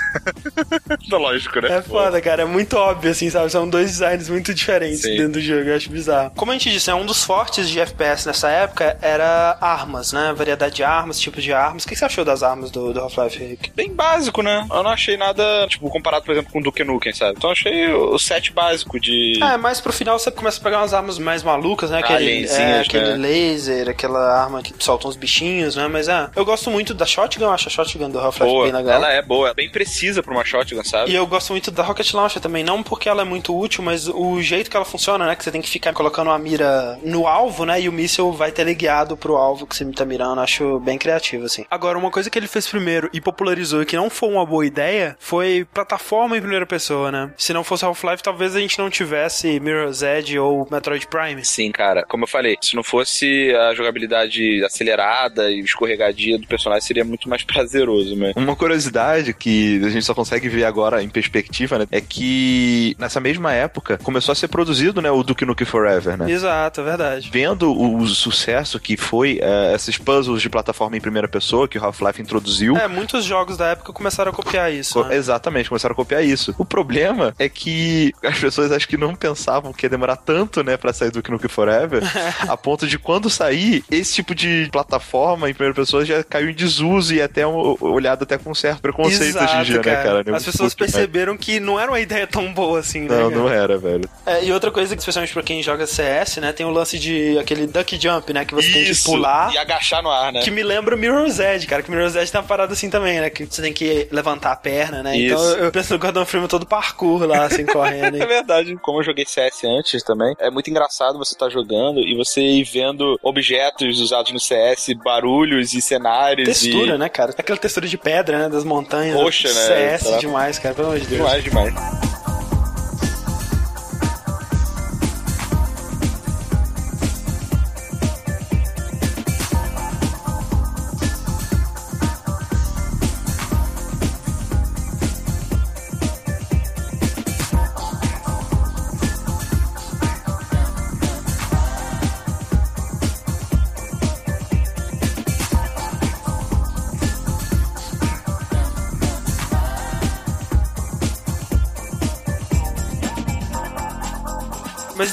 Lógico, né? É foda, cara. É muito óbvio, assim, sabe? São dois designs muito diferentes Sim. dentro do jogo. Eu acho bizarro. Como a gente disse, né, um dos fortes de FPS nessa época era armas, né? Variedade de armas, tipos de armas. O que você achou das armas do, do Half-Life, Rick? Bem básico, né? Eu não achei nada, tipo, comparado, por exemplo, com o Duke Nukem, sabe? Então eu achei o set básico de. É, mas pro final você começa a pegar umas armas mais malucas, né? Aquele, é, aquele né? laser, aquela arma que solta uns bichinhos, né? Mas é, eu gosto muito da Shotgun, eu acho a Shotgun do Half-Life bem legal. Ela é boa, bem precisa pra uma shotgun, sabe? E eu gosto muito da Rocket Launcher também, não porque ela é muito útil, mas o jeito que ela funciona, né? Que você tem que ficar colocando uma mira no alvo, né? E o míssil vai teleguiado pro alvo que você tá mirando. Acho bem criativo, assim. Agora, uma coisa que ele fez primeiro e popularizou e que não foi uma boa ideia foi plataforma em primeira pessoa, né? Se não fosse Half-Life, talvez a gente não tivesse Mirror's Edge ou Metroid Prime. Sim, cara. Como eu falei, se não fosse a jogabilidade acelerada e escorregadia do personagem, seria muito mais prazeroso, né? Uma curiosidade que a gente só consegue ver agora em perspectiva, né? É que E nessa mesma época começou a ser produzido, né, o Duke Nukem Forever, né? Exato, é verdade. Vendo o, o sucesso que foi é, esses puzzles de plataforma em primeira pessoa que o Half-Life introduziu. É, muitos jogos da época começaram a copiar isso. Né? Exatamente, começaram a copiar isso. O problema é que as pessoas acho que não pensavam que ia demorar tanto, né, pra sair do Nukem Forever, a ponto de quando sair, esse tipo de plataforma em primeira pessoa já caiu em desuso e até um, olhado até com certo preconceito Exato, hoje em dia, cara. né, cara? As pessoas perceberam que não era uma ideia tão boa assim, né? Não, cara? não era, velho. É, e outra coisa, que especialmente pra quem joga CS, né, tem o lance de aquele duck jump, né, que você tem que pular. E agachar no ar, né? Que me lembra o Mirror's Edge, cara, que o Mirror's Edge tem uma parada assim também, né, que você tem que levantar a perna, né? Isso. Então eu penso no Gordon Freeman todo parkour lá, assim, correndo. É verdade. Como eu joguei CS antes também, é muito engraçado você estar jogando e você ir vendo objetos usados no CS, barulhos e cenários. Textura, e... né, cara? Aquela textura de pedra, né, das montanhas. Roxa, né? CS Será? demais, cara, pelo amor de Deus. Demais, demais.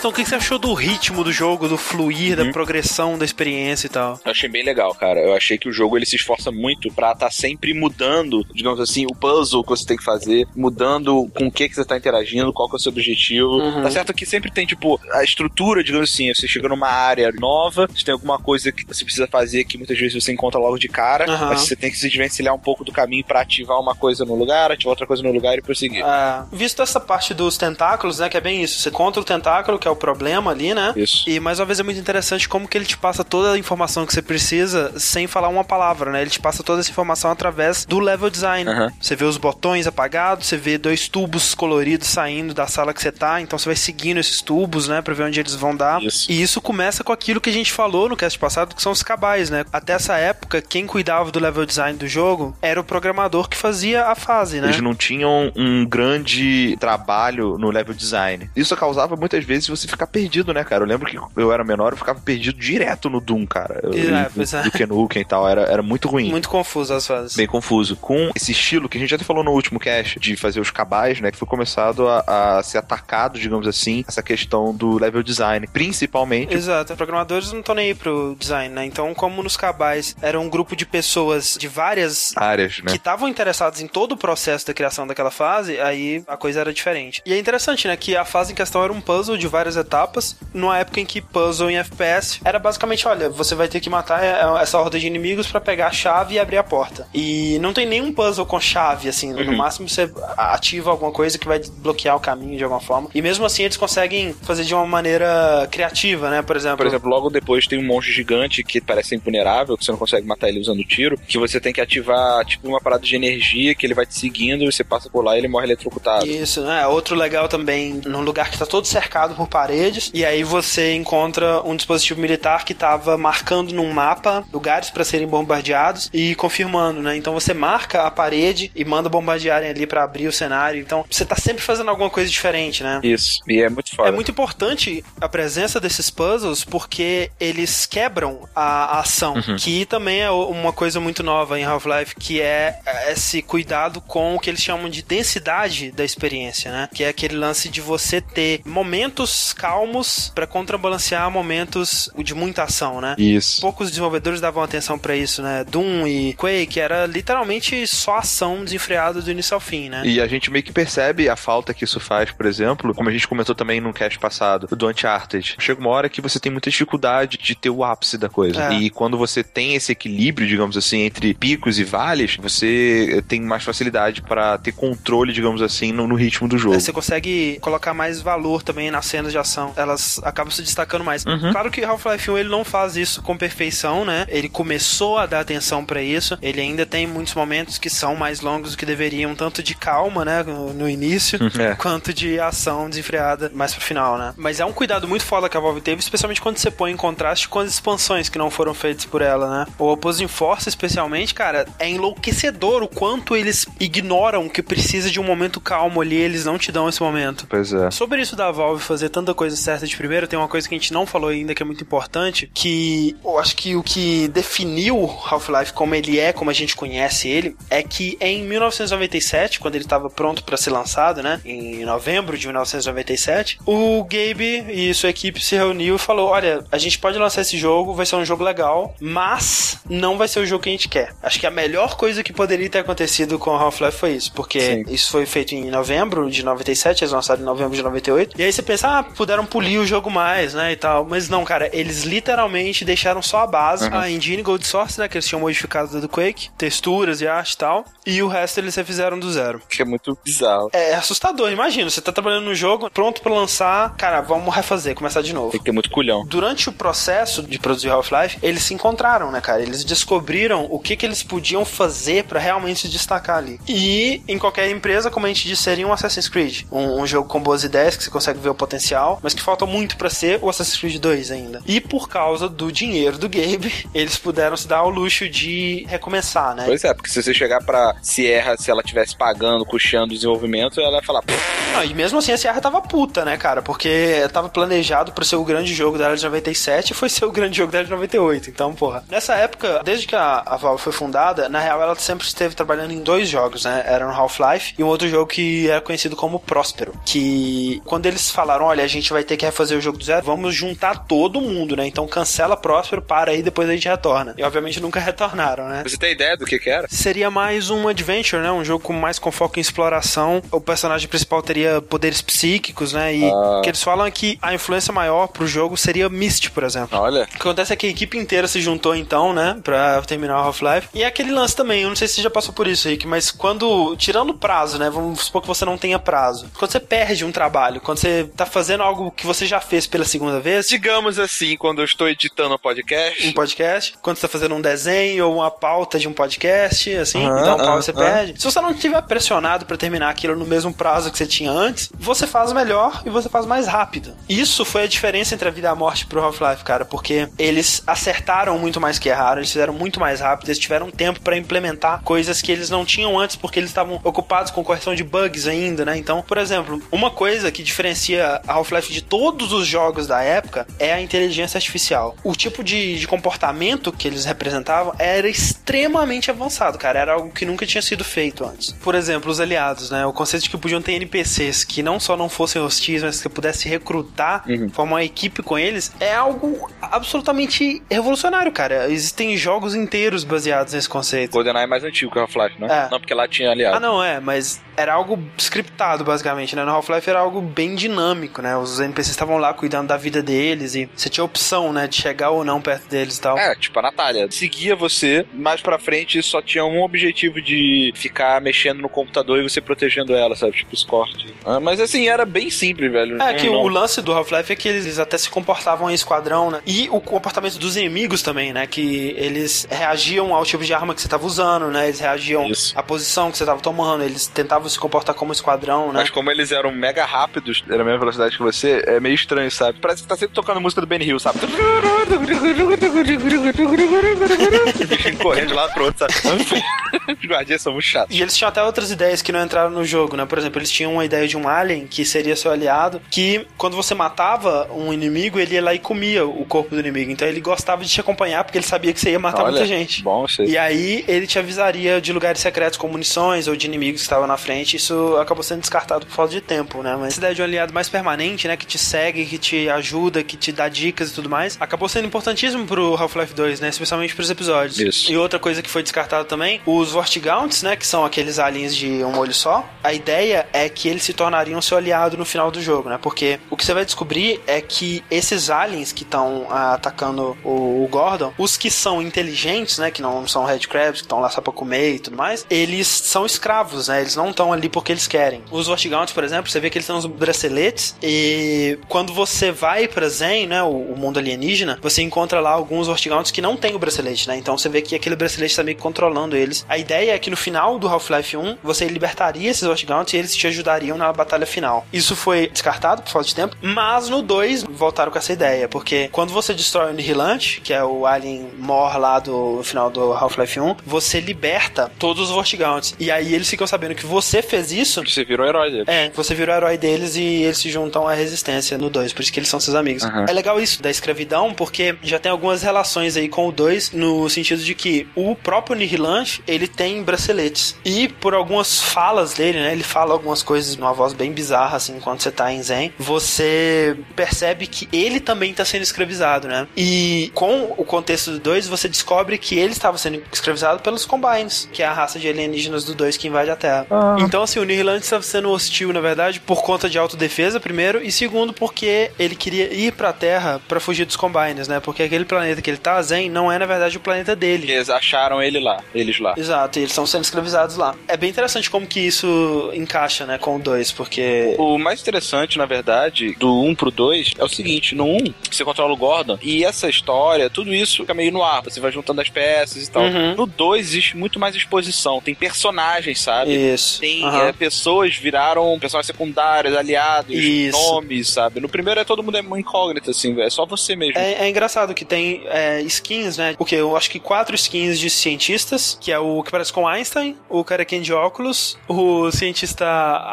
Então, o que você achou do ritmo do jogo, do fluir, da progressão da experiência e tal? Eu achei bem legal, cara. Eu achei que o jogo ele se esforça muito pra estar sempre mudando, digamos assim, o puzzle que você tem que fazer, mudando com o que, que você tá interagindo, qual que é o seu objetivo. Uhum. Tá certo que sempre tem, tipo, a estrutura, digamos assim, você chega numa área nova, você tem alguma coisa que você precisa fazer que muitas vezes você encontra logo de cara, Uhum. mas você tem que se desvencilhar um pouco do caminho pra ativar uma coisa no lugar, ativar outra coisa no lugar e prosseguir. Ah, visto essa parte dos tentáculos, né, que é bem isso, você contra o tentáculo, que é o problema ali, né? Isso. E mais uma vez é muito interessante como que ele te passa toda a informação que você precisa sem falar uma palavra, né? Ele te passa toda essa informação através do level design. Aham. Você vê os botões apagados, você vê dois tubos coloridos saindo da sala que você tá, então você vai seguindo esses tubos, né, pra ver onde eles vão dar. Isso. E isso começa com aquilo que a gente falou no cast passado, que são os cabais, né? Até essa época, quem cuidava do level design do jogo era o programador que fazia a fase, né? Eles não tinham um grande trabalho no level design. Isso causava muitas vezes você ficar perdido, né, cara? Eu lembro que eu era menor, eu ficava perdido direto no Doom, cara. Eu, É, do, pois é. do Ken Nukem e tal, era, era muito ruim. Muito confuso as fases. Bem confuso. Com esse estilo que a gente até falou no último cast, de fazer os cabais, né? Que foi começado a, a ser atacado, digamos assim, essa questão do level design. Principalmente Exato, programadores não estão nem aí pro design, né? Então, como nos cabais era um grupo de pessoas de várias áreas, né? que estavam interessadas em todo o processo da criação daquela fase, aí a coisa era diferente. E é interessante, né, que a fase em questão era um puzzle de várias etapas, numa época em que puzzle em FPS era basicamente, olha, você vai ter que matar é, essa horda de inimigos pra pegar a chave e abrir a porta. E não tem nenhum puzzle com chave, assim, no máximo você ativa alguma coisa que vai bloquear o caminho de alguma forma. E mesmo assim eles conseguem fazer de uma maneira criativa, né, por exemplo. Por exemplo, logo depois tem um monstro gigante que parece invulnerável, que você não consegue matar ele usando tiro, que você tem que ativar, tipo, uma parada de energia que ele vai te seguindo, e você passa por lá e ele morre eletrocutado. Isso, né? Outro legal também, num lugar que tá todo cercado por paredes, e aí você encontra um dispositivo militar que tava marcando num mapa lugares para serem bombardeados e confirmando, né? Então você marca a parede e manda bombardearem ali para abrir o cenário. Então você tá sempre fazendo alguma coisa diferente, né? Isso, e é muito foda. É muito importante a presença desses puzzles porque eles quebram a, a ação, que também é uma coisa muito nova em Half-Life, que é esse cuidado com o que eles chamam de densidade da experiência, né? Que é aquele lance de você ter momentos calmos pra contrabalancear momentos de muita ação, né? Isso. Poucos desenvolvedores davam atenção pra isso, né? Doom e Quake era literalmente só ação desenfreada do início ao fim, né? E a gente meio que percebe a falta que isso faz, por exemplo, como a gente comentou também no cast passado, do Uncharted. Chega uma hora que você tem muita dificuldade de ter o ápice da coisa. É. E quando você tem esse equilíbrio, digamos assim, entre picos e vales, você tem mais facilidade para ter controle, digamos assim, no, no ritmo do jogo. Você consegue colocar mais valor também nas cenas cenas de ação, elas acabam se destacando mais. Uhum. Claro que Half-Life 1 ele não faz isso com perfeição, né? Ele começou a dar atenção pra isso. Ele ainda tem muitos momentos que são mais longos do que deveriam, tanto de calma, né, no, no início, É. quanto de ação desenfreada mais pro final, né? Mas é um cuidado muito foda que a Valve teve, especialmente quando você põe em contraste com as expansões que não foram feitas por ela, né? O Opposing Force, especialmente, cara, é enlouquecedor o quanto eles ignoram que precisa de um momento calmo ali, eles não te dão esse momento. Pois é. Sobre isso da Valve fazer tanta coisa certa de primeiro, tem uma coisa que a gente não falou ainda que é muito importante, que eu acho que o que definiu Half-Life como ele é, como a gente conhece ele, é que em 1997, quando ele estava pronto para ser lançado, né, em novembro de 1997, o Gabe e sua equipe se reuniu e falou: "Olha, a gente pode lançar esse jogo, vai ser um jogo legal, mas não vai ser o jogo que a gente quer". Acho que a melhor coisa que poderia ter acontecido com Half-Life foi isso, porque Sim. isso foi feito em novembro de 97, eles lançaram em novembro de 98. E aí você pensa, ah, puderam polir o jogo mais, né, e tal. Mas não, cara, eles literalmente deixaram só a base, a engine Gold Source, né, que eles tinham modificado do Quake, texturas e arte e tal. E o resto eles refizeram do zero. Que é muito bizarro. É assustador, imagina, você tá trabalhando no jogo, pronto pra lançar, cara, vamos refazer, começar de novo. Tem que ter muito culhão. Durante o processo de produzir Half-Life, eles se encontraram, né, cara? Eles descobriram o que, que eles podiam fazer pra realmente se destacar ali. E em qualquer empresa, como a gente disse, seria um Assassin's Creed. Um, um jogo com boas ideias, que você consegue ver o potencial, mas que falta muito pra ser o Assassin's Creed 2 ainda. E por causa do dinheiro do Gabe, eles puderam se dar ao luxo de recomeçar, né? Pois é, porque se você chegar pra Sierra, se ela tivesse pagando, custeando o desenvolvimento, ela ia falar, "Pff, Não, e mesmo assim a Sierra tava puta, né, cara? Porque tava planejado pra ser o grande jogo dela de 97 e foi ser o grande jogo dela de 98. Então, porra. Nessa época, desde que a, a Valve foi fundada, na real ela sempre esteve trabalhando em dois jogos, né? Era no Half-Life e um outro jogo que era conhecido como Próspero. Que quando eles falaram, olha, a gente vai ter que refazer o jogo do zero, vamos juntar todo mundo, né? Então cancela Próspero, para aí, depois a gente retorna. E obviamente nunca retornaram, né? você tem ideia do que que era? Seria mais um adventure, né? Um jogo com mais com foco em exploração. O personagem principal teria poderes psíquicos, né? E o que eles falam é que a influência maior pro jogo seria Myst, por exemplo. Olha, O que acontece é que a equipe inteira se juntou então, né, pra terminar o Half-Life. E é aquele lance também, eu não sei se você já passou por isso, Rick, mas quando, tirando o prazo, né, vamos supor que você não tenha prazo. Quando você perde um trabalho, quando você tá fazendo algo que você já fez pela segunda vez, digamos assim, quando eu estou editando um podcast, um podcast, quando você tá fazendo um desenho ou uma pauta de um podcast, assim, então você perde. Se você não estiver pressionado pra terminar aquilo no mesmo prazo que você tinha antes, você faz melhor e você faz mais rápido. Isso foi a diferença entre a vida e a morte pro Half-Life, cara, porque eles acertaram muito mais que erraram, eles fizeram muito mais rápido, eles tiveram tempo pra implementar coisas que eles não tinham antes porque eles estavam ocupados com correção de bugs ainda, né? Então, por exemplo, uma coisa que diferencia a Half-Life de todos os jogos da época é a inteligência artificial. O tipo de, de comportamento que eles representavam era extremamente avançado, cara. Era algo que nunca tinha sido feito antes. Por exemplo, os aliados, né? O conceito de que podiam ter NPCs que não só não fossem hostis, mas que pudesse recrutar, formar uma equipe com eles, é algo absolutamente revolucionário, cara. Existem jogos inteiros baseados nesse conceito. GoldenEye é mais antigo que o Half-Life, né? É. Não, porque lá tinha aliado. Ah, não, é, mas era algo scriptado, basicamente, né? No Half-Life era algo bem dinâmico, né? Os NPCs estavam lá cuidando da vida deles e você tinha opção, né? De chegar ou não perto deles e tal. É, tipo a Natália. Seguia você, mais pra frente só tinha um objetivo de ficar mexendo no computador e você protegendo ela, sabe? Tipo escort. Ah, mas assim, era bem simples, velho. É, que Não- o lance do Half-Life é que eles até se comportavam em esquadrão, né? E o comportamento dos inimigos também, né? Que eles reagiam ao tipo de arma que você tava usando, né? Eles reagiam Isso. à posição que você tava tomando, eles tentavam se comportar como esquadrão, né? Mas como eles eram mega rápidos, era a mesma velocidade que você, é meio estranho, sabe? Parece que tá sempre tocando música do Ben Hill, sabe? O bichinho correndo de lá pro outro, sabe? Os guardiões são muito chatos. E eles tinham até outras ideias que não entraram no jogo, né? Por exemplo, eles tinham uma ideia de um alien que seria seu aliado, que quando você matava um inimigo, ele ia lá e comia o corpo do inimigo. Então ele gostava de te acompanhar porque ele sabia que você ia matar Olha, muita gente. Bom. E aí ele te avisaria de lugares secretos com munições ou de inimigos que estavam na frente. Isso acabou sendo descartado por falta de tempo, né? Mas essa ideia de um aliado mais permanente, né? Que te segue, que te ajuda, que te dá dicas e tudo mais, acabou sendo importantíssimo pro Half-Life 2, né? Especialmente pros episódios. Isso. E outra coisa que foi descartada também, os Vortigaunts, né? Que são aqueles aliens de um olho só. A ideia é que eles se tornariam seu aliado no final do jogo, né? Porque o que você vai descobrir é que esses aliens que estão atacando o, o Gordon, os que são inteligentes, né? Que não são Red Crabs, que estão lá só pra comer e tudo mais, eles são escravos, né? Eles não estão ali porque eles querem. Os Vortigaunts, por exemplo, você vê que eles têm os braceletes e quando você vai pra Zen, né, o, o mundo alienígena, você encontra lá alguns Vortigaunts que não tem o bracelete, né? Então você vê que aquele bracelete tá meio que controlando eles. A ideia é que no final do Half-Life 1, você libertaria esses Vortigaunts e eles te ajudariam na batalha final. Isso foi descartado por falta de tempo, mas no 2 voltaram com essa ideia, porque quando você destrói o Nihilante, que é o alien mor lá do final do Half-Life 1, você liberta todos os Vortigaunts. E aí eles ficam sabendo que você fez isso. Você virou herói deles. É, você virou herói deles e eles se juntam à resistência no 2, por isso que eles são seus amigos. Uhum. É legal isso da escravidão, porque já tem algumas relações aí com o 2, no sentido de que o próprio Nihilante, ele tem braceletes. E por algumas falas dele, né, ele fala algumas coisas numa voz bem bizarra, assim, quando você tá em Zen, você percebe que ele também tá sendo escravizado, né? E com o contexto do 2, você descobre que ele estava sendo escravizado pelos Combines, que é a raça de alienígenas do 2 que invade a Terra. Então, assim, o Nihilante estava sendo hostil, na verdade, por conta de autodefesa, primeiro, e segundo, porque ele queria ir pra Terra pra fugir dos Combines, né? Porque aquele planeta que ele tá, Zen, não é, na verdade, o planeta dele. Eles acharam ele lá, eles lá. Exato, e eles estão sendo escravizados lá. É bem interessante como que isso encaixa, né, com o 2, porque... O mais interessante, na verdade, do 1 pro 2 é o seguinte: no 1, você controla o Gordon e essa história, tudo isso fica meio no ar, você vai juntando as peças e tal. Uhum. No 2 existe muito mais exposição, tem personagens, sabe? Isso. Tem Aham. é, pessoas viraram personagens secundários, aliados, Isso. nomes, sabe? No primeiro é todo mundo é uma incógnita, assim, é só você mesmo. É, é engraçado que tem é, skins, né? O que? Eu acho que quatro skins de cientistas, que é o que parece com Einstein, o carequinho de óculos, o cientista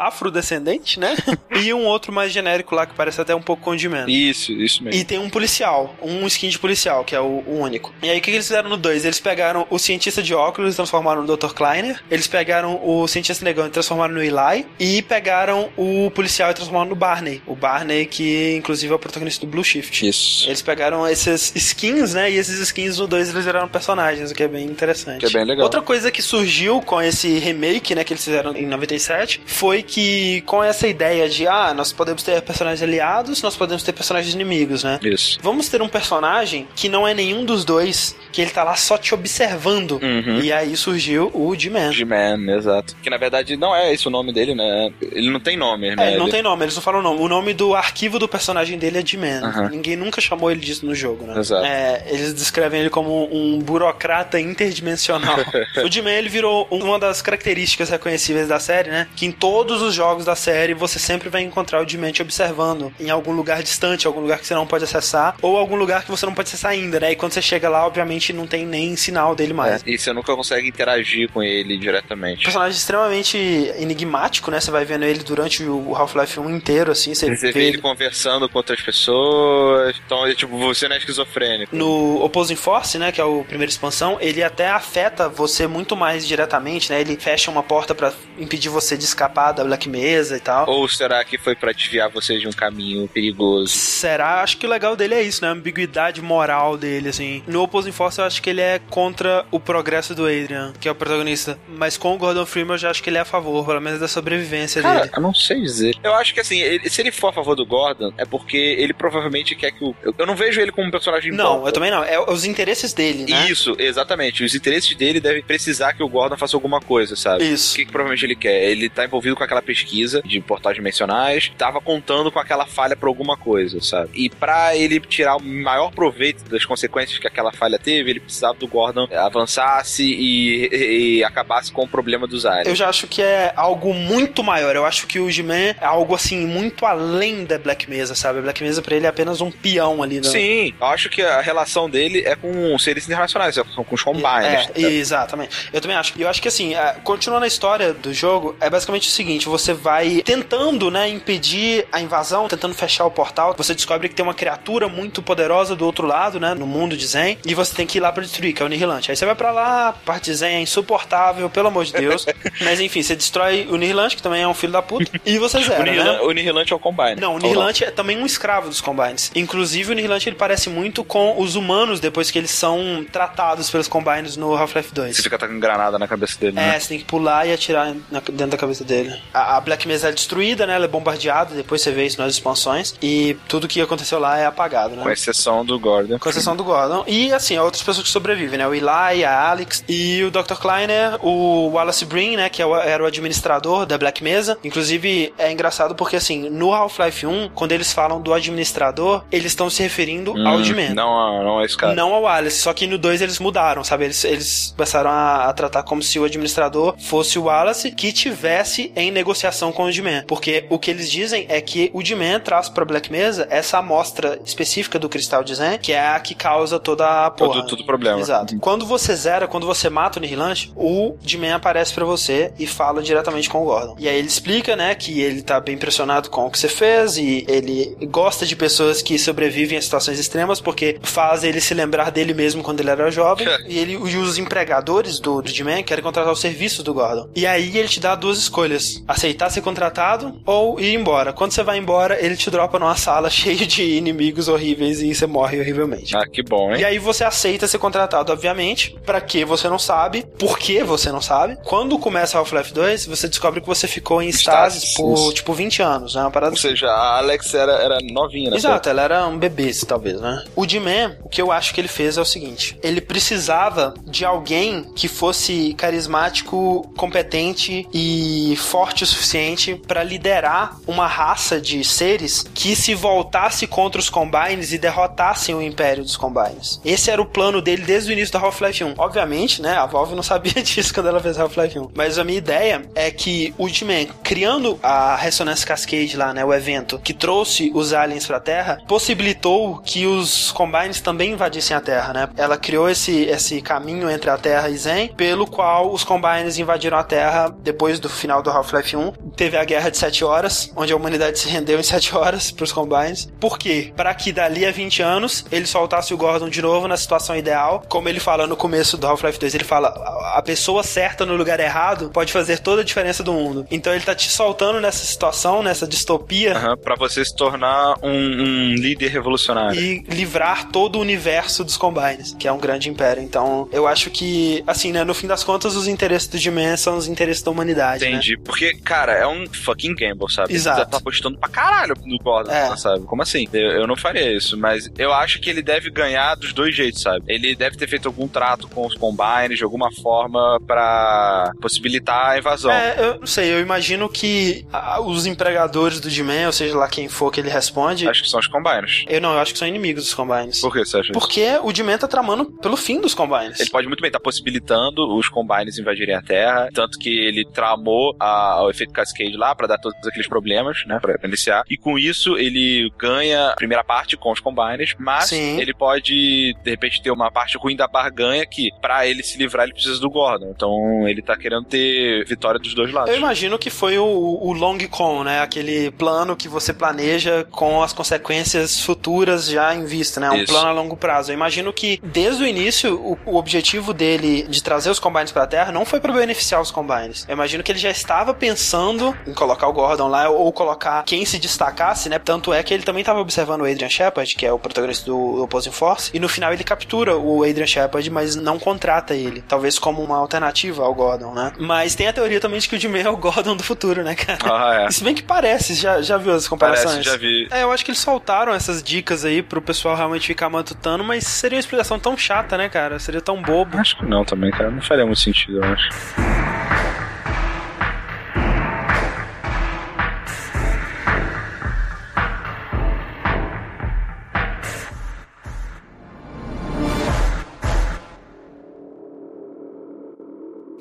afrodescendente, né? e um outro mais genérico lá que parece até um pouco com o G-Man. Isso, isso mesmo. E tem um policial, um skin de policial, que é o, o único. E aí o que, que eles fizeram no 2? Eles pegaram o cientista de óculos e transformaram no Dr. Kleiner. Eles pegaram o cientista negão e transformaram no Eli. E pegaram o policial e transformaram no Barney. O Barney, que inclusive é o protagonista do Blue Shift. Isso. Eles pegaram esses skins, né? E esses skins no 2 eles viraram personagens, o que é bem interessante. Que é bem legal. Outra coisa que surgiu com esse remake, né, que eles fizeram em 97, foi que com essa ideia de, ah, nós podemos ter personagens aliados, nós podemos ter personagens inimigos, né? Isso. Vamos ter um personagem que não é nenhum dos dois, que ele tá lá só te observando. Uhum. E aí surgiu o G-Man. G-Man, exato. Que na verdade não é esse o nome dele, né? Ele não tem nome, né? É, ele não Ele- tem nome, eles não falam nome. O nome do arquivo do personagem dele é G-Man. Aham. Ninguém nunca chamou ele disso no jogo, né? Exato. É, eles descrevem ele como um burocrata interdimensional. o G-Man, ele virou uma das características reconhecíveis da série, né? Que em todos os jogos da série você sempre vai encontrar o G-Man te observando em algum lugar distante, algum lugar que você não pode acessar, ou algum lugar que você não pode acessar ainda, né? E quando você chega lá, obviamente não tem nem sinal dele mais. É, e você nunca consegue interagir com ele diretamente. Personagem extremamente enigmático, né? Você vai vendo ele durante o Half-Life 1 inteiro, assim. Você, Você vê vê ele conversando com outras pessoas. Então, é tipo, você não é esquizofrênico. No Opposing Force, né, que é a primeira expansão, ele até afeta você muito mais diretamente, né? Ele fecha uma porta pra impedir você de escapar da Black Mesa e tal. Ou será que foi pra desviar você de um caminho perigoso? Será? Acho que o legal dele é isso, né? A ambiguidade moral dele, assim. No Opposing Force eu acho que ele é contra o progresso do Adrian, que é o protagonista. Mas com o Gordon Freeman eu já acho que ele é a favor, pelo menos da sobrevivência Cara, dele. eu não sei dizer. Eu acho que assim, ele- se ele for a favor do Gordon, é porque ele provavelmente quer que o. Eu, eu não vejo ele como um personagem Não, bom. eu também não. É os interesses dele, né? Isso, exatamente. Os interesses dele devem precisar que o Gordon faça alguma coisa, sabe? Isso. O que, que provavelmente ele quer? Ele tá envolvido com aquela pesquisa de portais dimensionais, tava contando com aquela falha por alguma coisa, sabe? E pra ele tirar o maior proveito das consequências que aquela falha teve, ele precisava do Gordon avançasse e, e- e acabasse com o problema dos aliens. Eu já acho que é algo muito maior. Eu acho que o G-Man é algo assim, muito além da Black Mesa, sabe? A Black Mesa pra ele é apenas um peão ali. No... Sim, eu acho que a relação dele é com seres internacionais, é com os combines. É, tá? exatamente. Eu também acho. E eu acho que assim, é, continuando a história do jogo, é basicamente o seguinte: você vai tentando, né, impedir a invasão, tentando fechar o portal. Você descobre que tem uma criatura muito poderosa do outro lado, né, no mundo de Zen, e você tem que ir lá pra destruir, que é o Nihilante. Aí você vai pra lá, a parte de Zen é insuportável, pelo amor de Deus. Mas enfim, você destrói o Nihilante, que também é um filho da puta, e você O, zera, né? O Nihilante é o Combine. Não, o Ou Nihilante é também um escravo dos Combines. Inclusive, o Nihilante ele parece muito com os humanos depois que eles são tratados pelos Combines no Half-Life 2. Você fica tacando granada na cabeça dele, né? É, você tem que pular e atirar na- dentro da cabeça dele. A, a Black Mesa é destruída, né? Ela é bombardeada, depois você vê isso nas expansões. E tudo que aconteceu lá é apagado, né? Com exceção do Gordon. Com exceção do Gordon. E, assim, outras pessoas que sobrevivem, né? O Eli, a Alex e o Dr. Kleiner, o Wallace Breen, né? Que é era o administrador da Black Mesa. Inclusive, é engraçado porque, assim, no Half-Life 1, quando eles falam do administrador, eles estão se referindo Hum, ao D-Man. Não, não é esse cara. Não ao Wallace, só que no 2 eles mudaram, sabe? Eles, eles começaram a, a tratar como se o administrador fosse o Wallace que tivesse em negociação com o D-Man. Porque o que eles dizem é que o D-Man traz pra Black Mesa essa amostra específica do cristal de Zen, que é a que causa toda a porra. Todo, todo problema. Exato. Quando você zera, quando você mata o Nihilante, o D-Man aparece pra você e fala diretamente com o Gordon. E aí ele explica, né, que ele tá bem impressionado com o que você fez e ele gosta de pessoas que sobrevivem a situações extremas porque faz ele se lembrar dele mesmo quando ele era jovem. e ele e os empregadores do, do D-Man querem contratar os serviços do Gordon. E aí ele te dá duas escolhas: aceitar ser contratado ou ir embora. Quando você vai embora, ele te dropa numa sala cheia de inimigos horríveis e você morre horrivelmente. Ah, que bom, hein? E aí você aceita ser contratado, obviamente. Pra que você não sabe? Por que você não sabe? Quando começa Half-Life 2, você descobre que você ficou em estasis por, tipo, 20 anos, né? Uma parada seja, a Alex era, era novinha, né? Exato, ela era um bebê, talvez, né? O D-Man, o que eu acho que ele fez é o seguinte: ele precisava de alguém que fosse carismático, competente e forte o suficiente pra liderar uma raça de seres que se voltasse contra os Combines e derrotassem o Império dos Combines. Esse era o plano dele desde o início do Half-Life 1. Obviamente, né? A Valve não sabia disso quando ela fez Half-Life 1. Mas a minha ideia é que o D-Man, criando a Resonance Cascade lá, né? O evento que trouxe os aliens pra Terra, possibilitou que os Combines também invadissem a Terra, né? Ela criou esse, esse caminho entre a Terra e Zen, pelo qual os Combines invadiram a Terra depois do final do Half-Life 1. Teve a Guerra de 7 Horas, onde a humanidade se rendeu em 7 horas pros Combines. Por quê? Para que dali a 20 anos ele soltasse o Gordon de novo na situação ideal. Como ele fala no começo do Half-Life 2, ele fala: a pessoa certa no lugar errado pode fazer toda a diferença do mundo. Então ele tá te soltando nessa situação, nessa distopia. Aham, pra você se tornar um, um líder revolucionário. E livrar todo o universo dos Combines, que é um grande império. Então, eu acho que, assim, né, no fim das contas, os interesses do G-Man são os interesses da humanidade. né? Entendi. Porque, cara, é um fucking gamble, sabe? Exato. Você tá apostando pra caralho no Gordon, É. sabe? Como assim? Eu, eu não faria isso, mas eu acho que ele deve ganhar dos dois jeitos, sabe? Ele deve ter feito algum trato com os Combines de alguma forma pra possibilitar a invasão. É, eu não sei, eu imagino que ah, os empregadores do G-Man, ou seja lá quem for que ele responde, Acho que são os Combines. eu não, eu acho que são inimigos dos Combines. Por que você acha isso? Porque o G-Man tá tramando pelo fim dos Combines. Ele pode muito bem estar possibilitando os Combines invadirem a Terra, tanto que ele tramou a- o efeito Cascade lá pra dar todos aqueles problemas, né, pra, iniciar. E com isso ele ganha a primeira parte com os Combines, mas Sim. ele pode de repente ter uma parte ruim da barganha que pra ele se livrar ele precisa do Gordon. Então ele tá querendo ter vitória dos dois lados. Eu imagino que foi o, o long con, né? Aquele plano que você planeja com as consequências futuras já em vista, né? Um Isso. plano a longo prazo. Eu imagino que desde o início o, o objetivo dele de trazer os Combines pra Terra não foi pra beneficiar os Combines. Eu imagino que ele já estava pensando em colocar o Gordon lá ou colocar quem se destacasse, né? Tanto é que ele também estava observando o Adrian Shepard, que é o protagonista do Opposing Force, e no final ele captura o Adrian Shepard, mas não contrata ele. Talvez como uma alternativa ao Gordon, né? Mas tem a teoria também de que o Jimmy é o Gordon do futuro, né, cara? Ah, é. Se bem que parece, já, já viu as comparações? Parece, já vi. É, eu acho que eles soltaram essas dicas aí pro pessoal realmente ficar matutando, mas seria uma explicação tão chata, né, cara? Seria tão bobo. Acho que não também, cara. Não faria muito sentido, eu acho.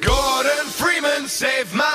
Gordon Freeman saved my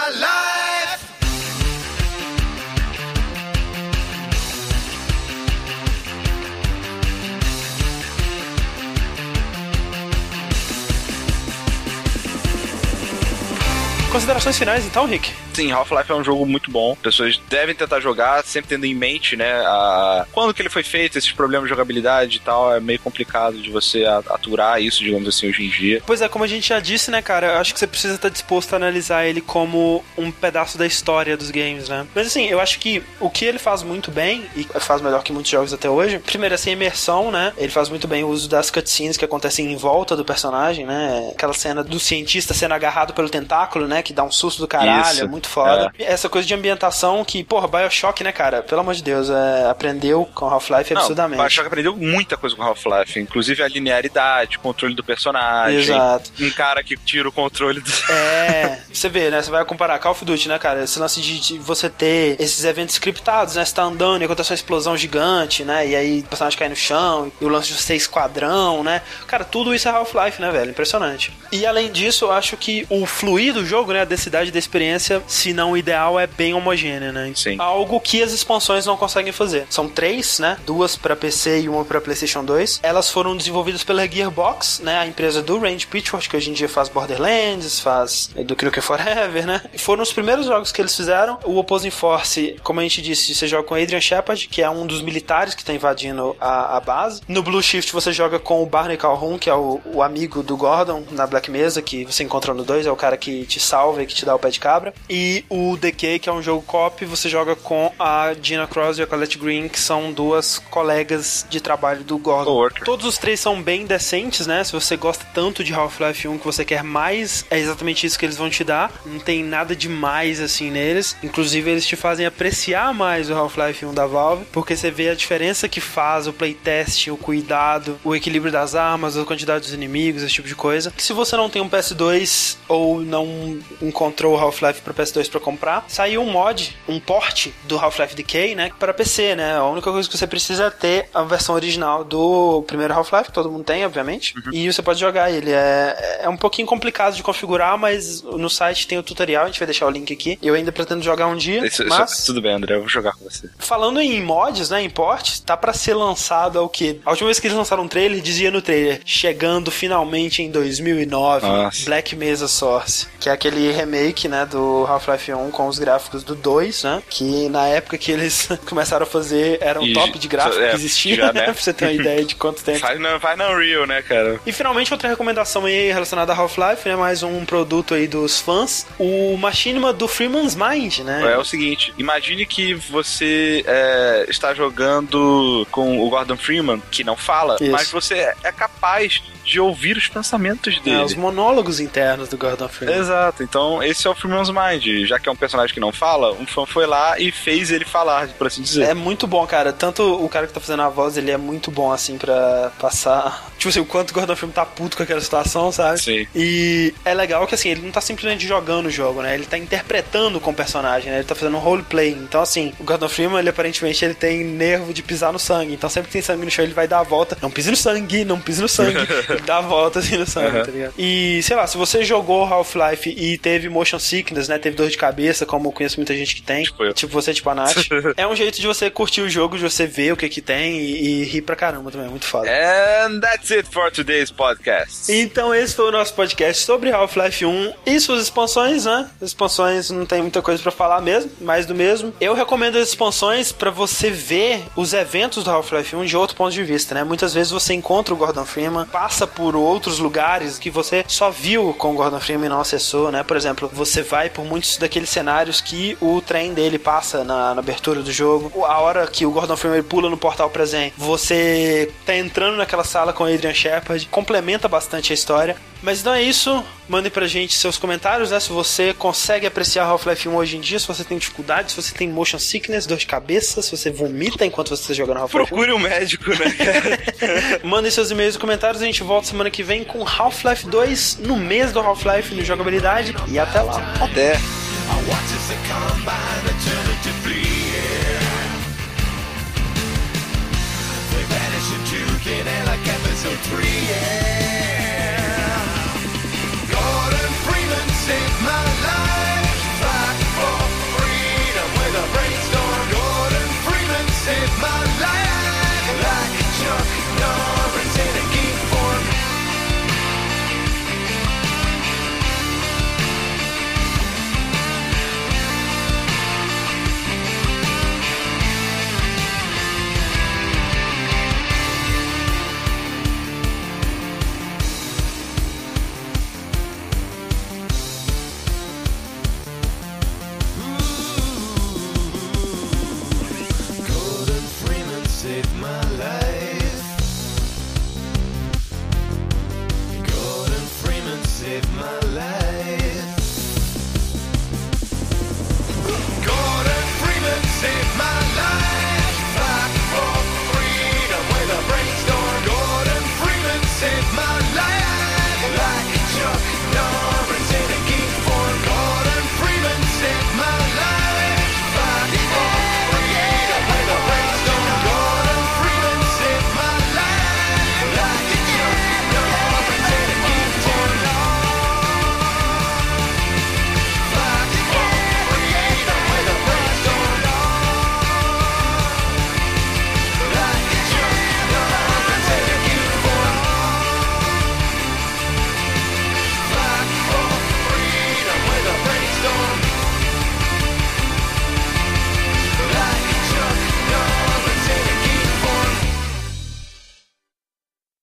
Considerações finais, então, Rick? Sim, Half-Life é um jogo muito bom. Pessoas devem tentar jogar, sempre tendo em mente, né, a... quando que ele foi feito, esses problemas de jogabilidade e tal, é meio complicado de você a- aturar isso, digamos assim, hoje em dia. Pois é, como a gente já disse, né, cara, eu acho que você precisa estar disposto a analisar ele como um pedaço da história dos games, né? Mas assim, eu acho que o que ele faz muito bem, e faz melhor que muitos jogos até hoje, primeiro, essa imersão, né? Ele faz muito bem o uso das cutscenes que acontecem em volta do personagem, né? Aquela cena do cientista sendo agarrado pelo tentáculo, né? Que que dá um susto do caralho, Isso, é muito foda. E Essa coisa de ambientação que, porra, Bioshock, né, cara? Pelo amor de Deus, é, aprendeu com Half-Life absurdamente. Bioshock aprendeu muita coisa com Half-Life, inclusive a linearidade, controle do personagem. Exato. Um cara que tira o controle do. É, você vê, né? Você vai comparar Call of Duty, né, cara? Esse lance de, de você ter esses eventos scriptados, né? Você tá andando e acontece uma explosão gigante, né? E aí o personagem cai no chão, e o lance de você esquadrão, né? Cara, tudo isso é Half-Life, né, velho? Impressionante. E além disso, eu acho que o fluir do jogo, né? A densidade da experiência, se não o ideal, é bem homogênea, né? Sim. Algo que as expansões não conseguem fazer. São três, né? Duas pra PC e uma pra PlayStation 2. Elas foram desenvolvidas pela Gearbox, né? A empresa do Range Pitchford, que hoje em dia faz Borderlands, faz do Nukem Forever, né? E foram os primeiros jogos que eles fizeram. O Opposing Force, como a gente disse, você joga com Adrian Shepard, que é um dos militares que tá invadindo a, a base. No Blue Shift você joga com o Barney Calhoun, que é o, o amigo do Gordon na Black Mesa, que você encontra no 2, é o cara que te salva e que te dá o pé de cabra. E o Decay, que é um jogo cop, você joga com a Gina Cross e a Colette Green, que são duas colegas de trabalho do Gordon. Coworker. Todos os três são bem decentes, né? Se você gosta tanto de Half-Life 1 que você quer mais, é exatamente isso que eles vão te dar. Não tem nada demais assim neles. Inclusive, eles te fazem apreciar mais o Half-Life 1 da Valve, porque você vê a diferença que faz o playtest, o cuidado, o equilíbrio das armas, a quantidade dos inimigos, esse tipo de coisa. Que se você não tem um PS2 ou não encontrou o Half-Life para PS2 para comprar, saiu um mod, um port do Half-Life Decay, né, para PC, né? A única coisa que você precisa é ter a versão original do primeiro Half-Life, que todo mundo tem, obviamente, e você pode jogar ele. É, é um pouquinho complicado de configurar, mas no site tem o tutorial, a gente vai deixar o link aqui. Eu ainda pretendo jogar um dia, Isso- isso- mas... tudo bem, André, eu vou jogar com você. Falando em mods, né, em ports, tá pra ser lançado ao que? A última vez que eles lançaram um trailer, dizia no trailer, chegando finalmente em 2009, Nossa. Black Mesa Source, que é aquele remake, né, do Half-Life 1 com os gráficos do 2, né, que na época que eles começaram a fazer era um E- top de gráfico é, que existia, já, né, pra você ter uma ideia de quanto tempo Vai na, vai na Unreal, né, cara? e finalmente outra recomendação aí relacionada a Half-Life, né? Mais um produto aí dos fãs. O Machinima do Freeman's Mind, né? É o seguinte, imagine que você é, está jogando com o Gordon Freeman, que não fala, Isso. mas você é capaz de ouvir os pensamentos É, dele. os monólogos internos do Gordon Freeman. Exato, então esse é o Freeman's Mind. Já que é um personagem que não fala, um fã foi lá e fez ele falar, por assim dizer. É muito bom, cara. Tanto o cara que tá fazendo a voz, ele é muito bom, assim, pra passar. Tipo assim, o quanto o Gordon Freeman tá puto com aquela situação, sabe? Sim. E é legal que, assim, ele não tá simplesmente jogando o jogo, né? Ele tá interpretando com o personagem, né? Ele tá fazendo um roleplay. Então, assim, o Gordon Freeman, ele aparentemente ele tem nervo de pisar no sangue. Então, sempre que tem sangue no chão, ele vai dar a volta. Não pise no sangue, não pise no sangue. ele dá a volta, assim, no sangue, Uhum. tá ligado? E, sei lá, se você jogou Half-Life e teve motion sickness, né? Teve dor de cabeça, como eu conheço muita gente que tem. Tipo eu. Tipo você, tipo a Nath. é um jeito de você curtir o jogo, de você ver o que que tem e, e rir pra caramba também. É muito foda. And that's it for today's podcast. Então esse foi o nosso podcast sobre Half-Life 1 e suas expansões, né? As expansões não tem muita coisa pra falar mesmo, mais do mesmo. Eu recomendo as expansões pra você ver os eventos do Half-Life 1 de outro ponto de vista, né? Muitas vezes você encontra o Gordon Freeman, passa por outros lugares que você só viu com o Gordon Freeman e não acessou, né? Por exemplo, você vai por muitos daqueles cenários que o trem dele passa na, na abertura do jogo. A hora que o Gordon Freeman pula no portal presente, você tá entrando naquela sala com o Adrian Shepard, complementa bastante a história. Mas então é isso. Mandem pra gente seus comentários, né? Se você consegue apreciar Half-Life 1 hoje em dia, se você tem dificuldade, se você tem motion sickness, dor de cabeça, se você vomita enquanto você está jogando Half-Life 1. Procure um médico, né? Mandem seus e-mails e comentários. A gente volta semana que vem com Half-Life 2 no mês do Half-Life no jogabilidade. E até lá. Até. I watch as the come by and They vanish into thin air yeah.